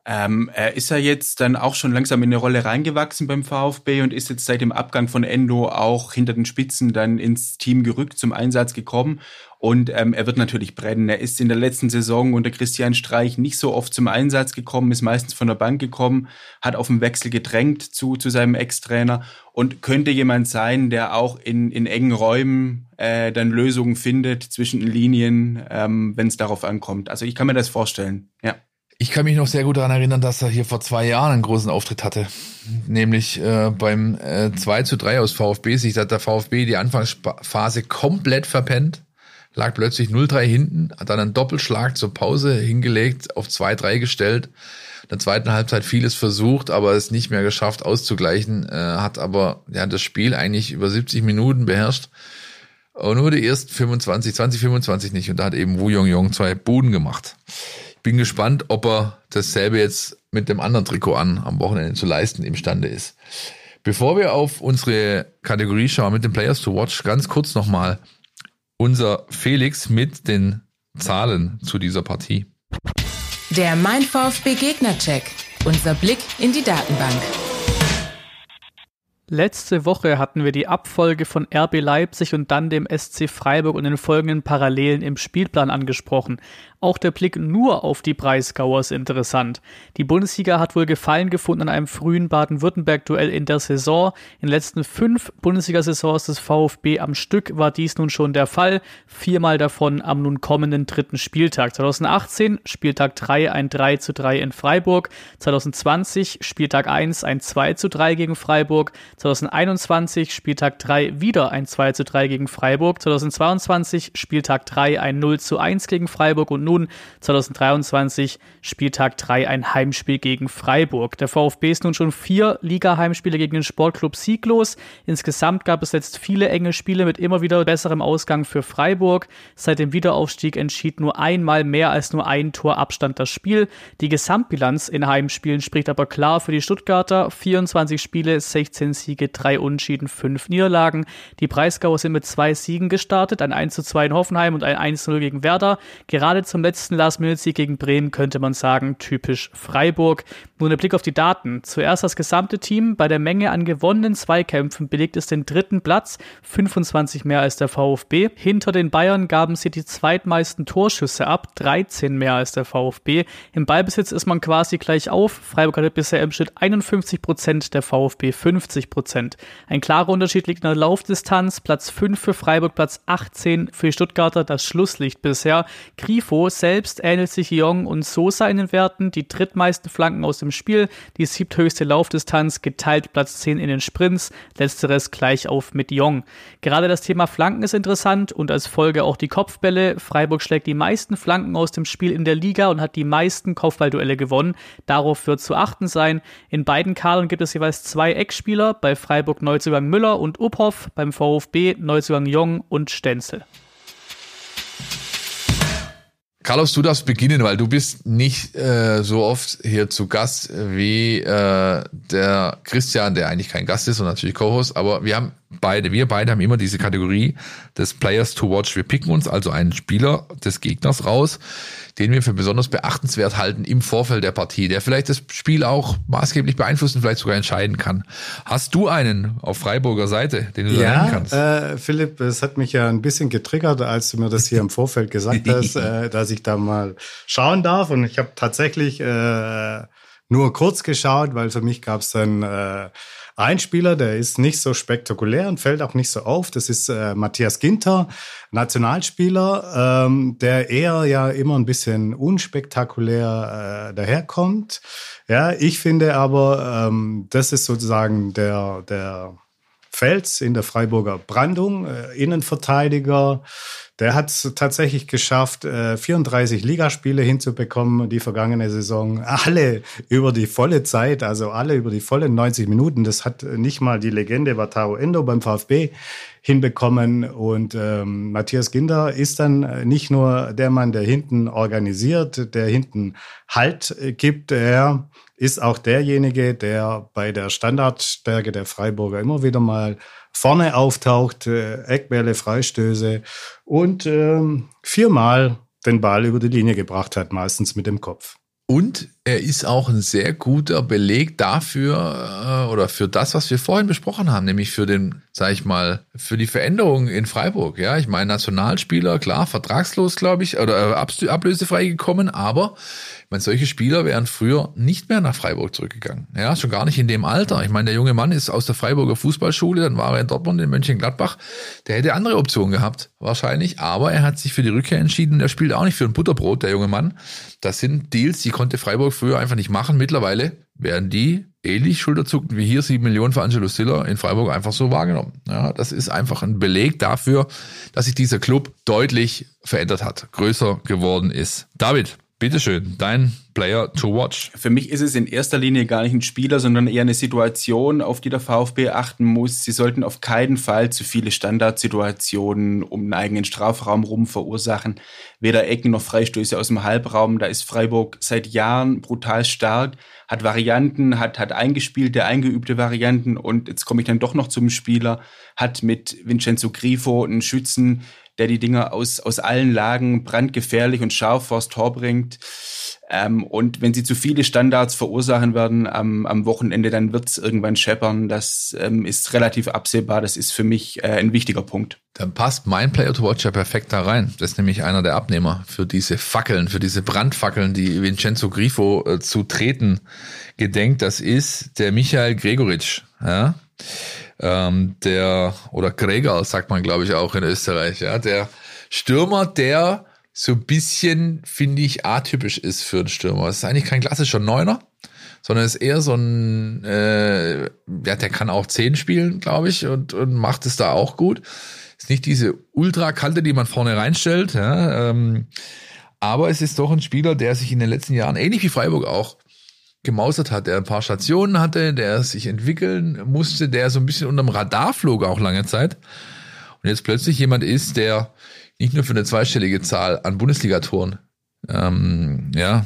Ähm, er ist ja jetzt dann auch schon langsam in eine Rolle reingewachsen beim VfB und ist jetzt seit dem Abgang von Endo auch hinter den Spitzen dann ins Team gerückt, zum Einsatz gekommen. Und ähm, er wird natürlich brennen. Er ist in der letzten Saison unter Christian Streich nicht so oft zum Einsatz gekommen, ist meistens von der Bank gekommen, hat auf den Wechsel gedrängt zu, zu seinem Ex-Trainer und könnte jemand sein, der auch in, in engen Räumen äh, dann Lösungen findet zwischen den Linien, ähm, wenn es darauf ankommt. Also ich kann mir das vorstellen, ja. Ich kann mich noch sehr gut daran erinnern, dass er hier vor zwei Jahren einen großen Auftritt hatte. Nämlich äh, beim äh, 2 zu 3 aus VfB-Sicht hat der VfB die Anfangsphase komplett verpennt, lag plötzlich 0-3 hinten, hat dann einen Doppelschlag zur Pause hingelegt, auf 2-3 gestellt. In der zweiten Halbzeit vieles versucht, aber es nicht mehr geschafft auszugleichen, äh, hat aber ja, das Spiel eigentlich über 70 Minuten beherrscht. Und nur die ersten 25, 20, 25 nicht. Und da hat eben Wu Jong Jong zwei Buden gemacht. Bin gespannt, ob er dasselbe jetzt mit dem anderen Trikot an am Wochenende zu leisten imstande ist. Bevor wir auf unsere Kategorie schauen mit den Players to Watch, ganz kurz nochmal unser Felix mit den Zahlen zu dieser Partie. Der Mein VfB Gegner-Check. Unser Blick in die Datenbank. Letzte Woche hatten wir die Abfolge von RB Leipzig und dann dem SC Freiburg und den folgenden Parallelen im Spielplan angesprochen. Auch der Blick nur auf die Breisgauer ist interessant. Die Bundesliga hat wohl Gefallen gefunden an einem frühen Baden-Württemberg-Duell in der Saison. In den letzten fünf Bundesliga-Saisons des VfB am Stück war dies nun schon der Fall. Viermal davon am nun kommenden dritten Spieltag. 2018 Spieltag 3 ein 3 zu 3 in Freiburg. 2020 Spieltag 1 ein 2 zu 3 gegen Freiburg. 2021 Spieltag 3 wieder ein 2 zu 3 gegen Freiburg. 2022 Spieltag 3 ein 0 zu 1 gegen Freiburg und nun 2023 Spieltag 3 ein Heimspiel gegen Freiburg. Der VfB ist nun schon vier Liga-Heimspiele gegen den Sportclub sieglos. Insgesamt gab es jetzt viele enge Spiele mit immer wieder besserem Ausgang für Freiburg. Seit dem Wiederaufstieg entschied nur einmal mehr als nur ein Tor Abstand das Spiel. Die Gesamtbilanz in Heimspielen spricht aber klar für die Stuttgarter. 24 Spiele, 16 Siege, 3 Unschieden, 5 Niederlagen. Die Breisgauer sind mit zwei Siegen gestartet, ein 1 zu 2 in Hoffenheim und ein 1 0 gegen Werder. Gerade zum letzten Last-Minute-Sieg gegen Bremen könnte man sagen, typisch Freiburg. Nur der Blick auf die Daten. Zuerst das gesamte Team. Bei der Menge an gewonnenen Zweikämpfen belegt es den dritten Platz, 25 mehr als der VfB. Hinter den Bayern gaben sie die zweitmeisten Torschüsse ab, 13 mehr als der VfB. Im Ballbesitz ist man quasi gleich auf. Freiburg hatte bisher im Schnitt 51 Prozent, der VfB 50 Prozent. Ein klarer Unterschied liegt in der Laufdistanz. Platz 5 für Freiburg, Platz 18 für die Stuttgarter, das Schlusslicht bisher. Grifo selbst ähnelt sich Jong und Sosa in den Werten. Die drittmeisten Flanken aus dem Spiel, die siebthöchste Laufdistanz, geteilt Platz 10 in den Sprints, letzteres gleich auf mit Jong. Gerade das Thema Flanken ist interessant und als Folge auch die Kopfbälle. Freiburg schlägt die meisten Flanken aus dem Spiel in der Liga und hat die meisten Kopfballduelle gewonnen. Darauf wird zu achten sein. In beiden Kadern gibt es jeweils zwei Eckspieler, bei Freiburg Neuzugang Müller und Uphoff, beim VfB Neuzugang Jong und Stenzel. Carlos, du darfst beginnen, weil du bist nicht äh, so oft hier zu Gast wie äh, der Christian, der eigentlich kein Gast ist und natürlich Co-Host, aber wir haben beide, wir beide haben immer diese Kategorie des Players to Watch. Wir picken uns also einen Spieler des Gegners raus, den wir für besonders beachtenswert halten im Vorfeld der Partie, der vielleicht das Spiel auch maßgeblich beeinflussen, vielleicht sogar entscheiden kann. Hast du einen auf Freiburger Seite, den du ja, nennen kannst? Äh, Philipp, es hat mich ja ein bisschen getriggert, als du mir das hier im Vorfeld gesagt hast, (laughs) äh, dass ich da mal schauen darf. Und ich habe tatsächlich äh, nur kurz geschaut, weil für mich gab es dann äh, ein Spieler, der ist nicht so spektakulär und fällt auch nicht so auf. Das ist äh, Matthias Ginter, Nationalspieler, ähm, der eher ja immer ein bisschen unspektakulär äh, daherkommt. Ja, ich finde aber, ähm, das ist sozusagen der, der Fels in der Freiburger Brandung, äh, Innenverteidiger, der hat es tatsächlich geschafft, 34 äh, Ligaspiele hinzubekommen, die vergangene Saison. Alle über die volle Zeit, also alle über die vollen 90 Minuten. Das hat nicht mal die Legende Wataru Endo beim VfB hinbekommen. Und ähm, Matthias Ginder ist dann nicht nur der Mann, der hinten organisiert, der hinten Halt äh, gibt. Er ist auch derjenige, der bei der Standardstärke der Freiburger immer wieder mal vorne auftaucht, äh, Eckbälle, Freistöße und ähm, viermal den Ball über die Linie gebracht hat, meistens mit dem Kopf. Und er ist auch ein sehr guter Beleg dafür äh, oder für das, was wir vorhin besprochen haben, nämlich für den, sag ich mal, für die Veränderung in Freiburg. Ja, ich meine, Nationalspieler, klar, vertragslos, glaube ich, oder äh, ablösefrei gekommen, aber meine, solche Spieler wären früher nicht mehr nach Freiburg zurückgegangen. Ja, schon gar nicht in dem Alter. Ich meine, der junge Mann ist aus der Freiburger Fußballschule, dann war er in Dortmund, in Mönchengladbach. Der hätte andere Optionen gehabt, wahrscheinlich. Aber er hat sich für die Rückkehr entschieden. Der spielt auch nicht für ein Butterbrot, der junge Mann. Das sind Deals, die konnte Freiburg früher einfach nicht machen. Mittlerweile werden die ähnlich schulterzuckend wie hier sieben Millionen für Angelo Stiller in Freiburg einfach so wahrgenommen. Ja, das ist einfach ein Beleg dafür, dass sich dieser Club deutlich verändert hat, größer geworden ist. David, Bitteschön, dein Player to watch. Für mich ist es in erster Linie gar nicht ein Spieler, sondern eher eine Situation, auf die der VfB achten muss. Sie sollten auf keinen Fall zu viele Standardsituationen um den eigenen Strafraum rum verursachen. Weder Ecken noch Freistöße aus dem Halbraum. Da ist Freiburg seit Jahren brutal stark, hat Varianten, hat, hat eingespielte, eingeübte Varianten und jetzt komme ich dann doch noch zum Spieler, hat mit Vincenzo Grifo einen Schützen, der die Dinger aus, aus allen Lagen brandgefährlich und scharf vors Tor bringt. Ähm, und wenn sie zu viele Standards verursachen werden am, am Wochenende, dann wird es irgendwann scheppern. Das ähm, ist relativ absehbar. Das ist für mich äh, ein wichtiger Punkt. Dann passt mein Player to Watch ja perfekt da rein. Das ist nämlich einer der Abnehmer für diese Fackeln, für diese Brandfackeln, die Vincenzo Grifo äh, zu treten gedenkt. Das ist der Michael Gregoritsch. Ja? Ähm, der, oder Gregor sagt man, glaube ich, auch in Österreich, ja, der Stürmer, der so ein bisschen, finde ich, atypisch ist für einen Stürmer. Es ist eigentlich kein klassischer Neuner, sondern ist eher so ein, äh, ja, der kann auch zehn spielen, glaube ich, und, und macht es da auch gut. Ist nicht diese Ultrakante, die man vorne reinstellt, ja, ähm, aber es ist doch ein Spieler, der sich in den letzten Jahren, ähnlich wie Freiburg auch, gemausert hat, der ein paar Stationen hatte, der sich entwickeln musste, der so ein bisschen unterm Radar flog auch lange Zeit. Und jetzt plötzlich jemand ist, der nicht nur für eine zweistellige Zahl an Bundesligatoren, ähm, ja,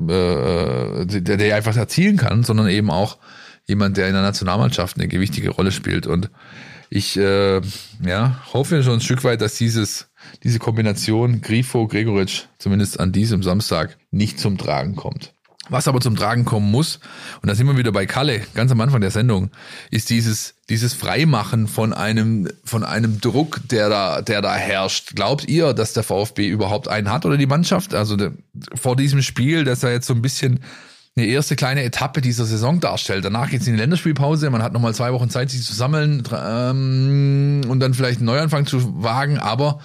äh, der, der einfach erzielen kann, sondern eben auch jemand, der in der Nationalmannschaft eine gewichtige Rolle spielt. Und ich äh, ja, hoffe schon ein Stück weit, dass dieses, diese Kombination Grifo-Gregoritsch zumindest an diesem Samstag nicht zum Tragen kommt. Was aber zum Tragen kommen muss, und da sind wir wieder bei Kalle, ganz am Anfang der Sendung, ist dieses, dieses Freimachen von einem, von einem Druck, der da, der da herrscht. Glaubt ihr, dass der VfB überhaupt einen hat oder die Mannschaft? Also de, vor diesem Spiel, dass er jetzt so ein bisschen eine erste kleine Etappe dieser Saison darstellt. Danach geht's in die Länderspielpause, man hat nochmal zwei Wochen Zeit, sich zu sammeln ähm, und dann vielleicht einen Neuanfang zu wagen, aber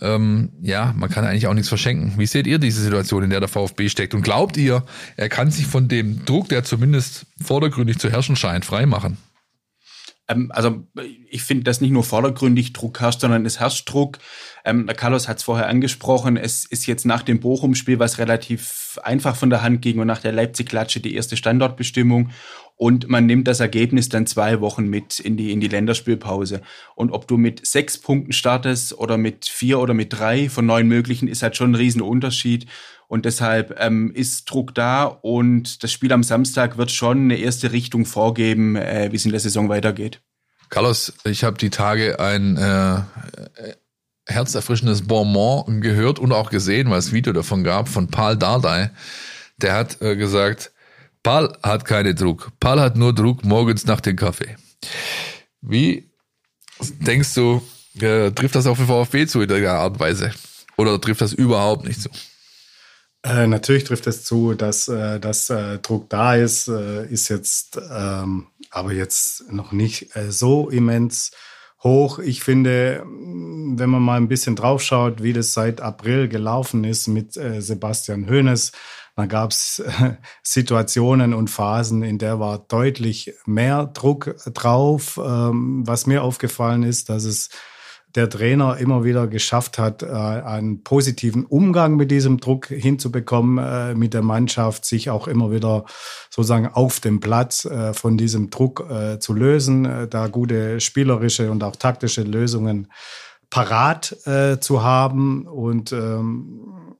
ähm, ja, man kann eigentlich auch nichts verschenken. Wie seht ihr diese Situation, in der der VfB steckt? Und glaubt ihr, er kann sich von dem Druck, der zumindest vordergründig zu herrschen scheint, freimachen? Ähm, also ich finde, dass nicht nur vordergründig Druck herrscht, sondern es herrscht Druck. Ähm, Carlos hat es vorher angesprochen, es ist jetzt nach dem Bochum-Spiel, was relativ einfach von der Hand ging und nach der Leipzig-Klatsche die erste Standortbestimmung und man nimmt das Ergebnis dann zwei Wochen mit in die, in die Länderspielpause. Und ob du mit sechs Punkten startest oder mit vier oder mit drei von neun möglichen, ist halt schon ein Riesenunterschied. Und deshalb ähm, ist Druck da und das Spiel am Samstag wird schon eine erste Richtung vorgeben, äh, wie es in der Saison weitergeht. Carlos, ich habe die Tage ein äh, herzerfrischendes Bonbon gehört und auch gesehen, weil es Video davon gab, von Paul Dardai. Der hat äh, gesagt, Paul hat keinen Druck. Paul hat nur Druck morgens nach dem Kaffee. Wie denkst du, äh, trifft das auf den VfB zu in der Art und Weise? Oder trifft das überhaupt nicht zu? Äh, natürlich trifft es zu, dass, äh, dass äh, Druck da ist, äh, ist jetzt ähm, aber jetzt noch nicht äh, so immens hoch. Ich finde, wenn man mal ein bisschen draufschaut, wie das seit April gelaufen ist mit äh, Sebastian Hoeneß, dann gab es äh, Situationen und Phasen, in der war deutlich mehr Druck drauf. Ähm, was mir aufgefallen ist, dass es der Trainer immer wieder geschafft hat, äh, einen positiven Umgang mit diesem Druck hinzubekommen, äh, mit der Mannschaft, sich auch immer wieder sozusagen auf dem Platz von diesem Druck zu lösen, da gute spielerische und auch taktische Lösungen parat zu haben und ähm,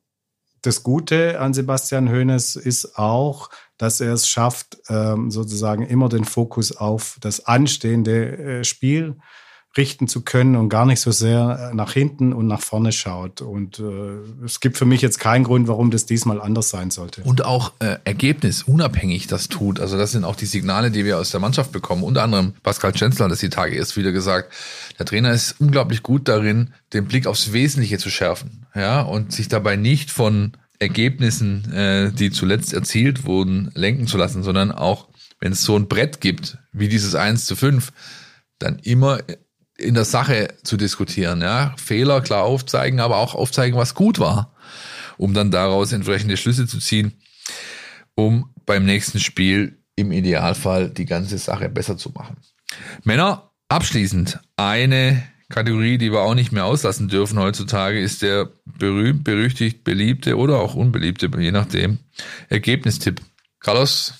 das Gute an Sebastian Hoeneß ist auch, dass er es schafft, ähm, sozusagen immer den Fokus auf das anstehende äh, Spiel richten zu können und gar nicht so sehr äh, nach hinten und nach vorne schaut. Und äh, es gibt für mich jetzt keinen Grund, warum das diesmal anders sein sollte. Und auch äh, ergebnisunabhängig das tut. Also das sind auch die Signale, die wir aus der Mannschaft bekommen. Unter anderem Pascal Schenzler hat das die Tage erst wieder gesagt. Der Trainer ist unglaublich gut darin, den Blick aufs Wesentliche zu schärfen. Ja, und sich dabei nicht von Ergebnissen, äh, die zuletzt erzielt wurden, lenken zu lassen, sondern auch, wenn es so ein Brett gibt, wie dieses 1 zu 5, dann immer in der Sache zu diskutieren, ja. Fehler klar aufzeigen, aber auch aufzeigen, was gut war, um dann daraus entsprechende Schlüsse zu ziehen, um beim nächsten Spiel im Idealfall die ganze Sache besser zu machen. Männer, abschließend eine Kategorie, die wir auch nicht mehr auslassen dürfen heutzutage, ist der berühmt, berüchtigt, beliebte oder auch unbeliebte, je nachdem, Ergebnistipp. Carlos?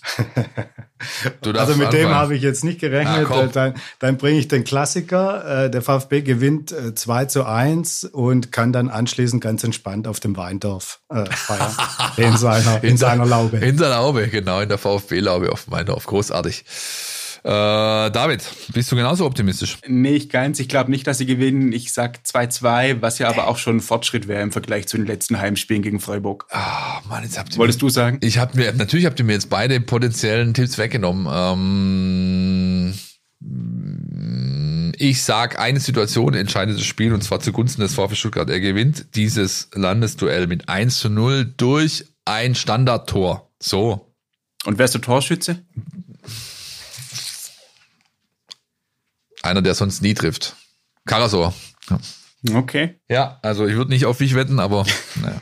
(laughs) also mit dem habe ich jetzt nicht gerechnet. Ah, dann, dann bringe ich den Klassiker. Äh, der VfB gewinnt 2 äh, zu 1 und kann dann anschließend ganz entspannt auf dem Weindorf äh, feiern. (laughs) in seiner, in, in seiner Laube. In seiner Laube, genau, in der VfB-Laube auf dem Weindorf. Großartig. Äh, David, bist du genauso optimistisch? Nee, ich ganz. Ich glaube nicht, dass sie gewinnen. Ich sag 2-2, was ja aber auch schon ein Fortschritt wäre im Vergleich zu den letzten Heimspielen gegen Freiburg. Ah, Mann, jetzt habt ihr Wolltest mir, du sagen? Ich habe mir, natürlich habt ihr mir jetzt beide potenziellen Tipps weggenommen. Ähm, ich sag, eine Situation entscheidet das Spiel und zwar zugunsten des VfB Stuttgart. Er gewinnt dieses Landesduell mit 1 zu 0 durch ein Standardtor. So. Und wärst du Torschütze? Einer, der sonst nie trifft. Karasor. Ja. Okay. Ja, also ich würde nicht auf dich wetten, aber (laughs) naja.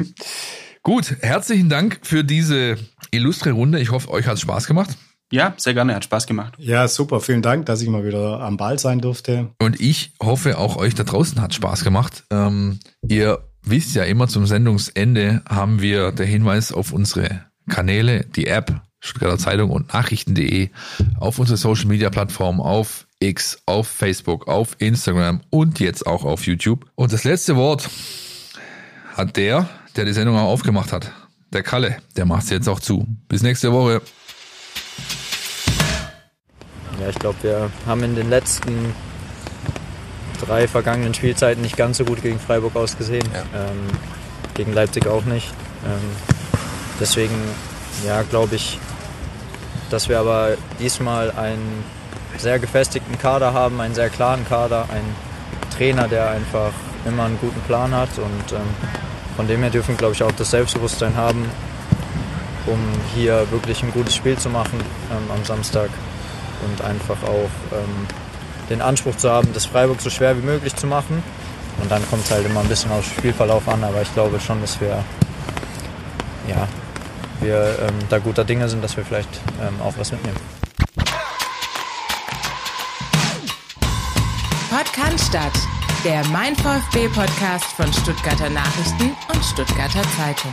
Gut, herzlichen Dank für diese illustre Runde. Ich hoffe, euch hat es Spaß gemacht. Ja, sehr gerne, hat Spaß gemacht. Ja, super, vielen Dank, dass ich mal wieder am Ball sein durfte. Und ich hoffe, auch euch da draußen hat Spaß gemacht. Ähm, ihr wisst ja immer zum Sendungsende haben wir der Hinweis auf unsere Kanäle, die App, Stuttgarter Zeitung und Nachrichten.de, auf unsere Social Media Plattformen, auf X, auf Facebook, auf Instagram und jetzt auch auf YouTube. Und das letzte Wort hat der, der die Sendung auch aufgemacht hat. Der Kalle, der macht es jetzt auch zu. Bis nächste Woche. Ja, ich glaube, wir haben in den letzten drei vergangenen Spielzeiten nicht ganz so gut gegen Freiburg ausgesehen. Ja. Ähm, gegen Leipzig auch nicht. Ähm, deswegen ja, glaube ich, dass wir aber diesmal einen sehr gefestigten Kader haben, einen sehr klaren Kader, einen Trainer, der einfach immer einen guten Plan hat und ähm, von dem her dürfen wir, glaube ich, auch das Selbstbewusstsein haben, um hier wirklich ein gutes Spiel zu machen ähm, am Samstag und einfach auch ähm, den Anspruch zu haben, das Freiburg so schwer wie möglich zu machen. Und dann kommt es halt immer ein bisschen auf Spielverlauf an, aber ich glaube schon, dass wir, ja, wir ähm, da guter Dinge sind, dass wir vielleicht ähm, auch was mitnehmen. Podcast der Mein VfB Podcast von Stuttgarter Nachrichten und Stuttgarter Zeitung.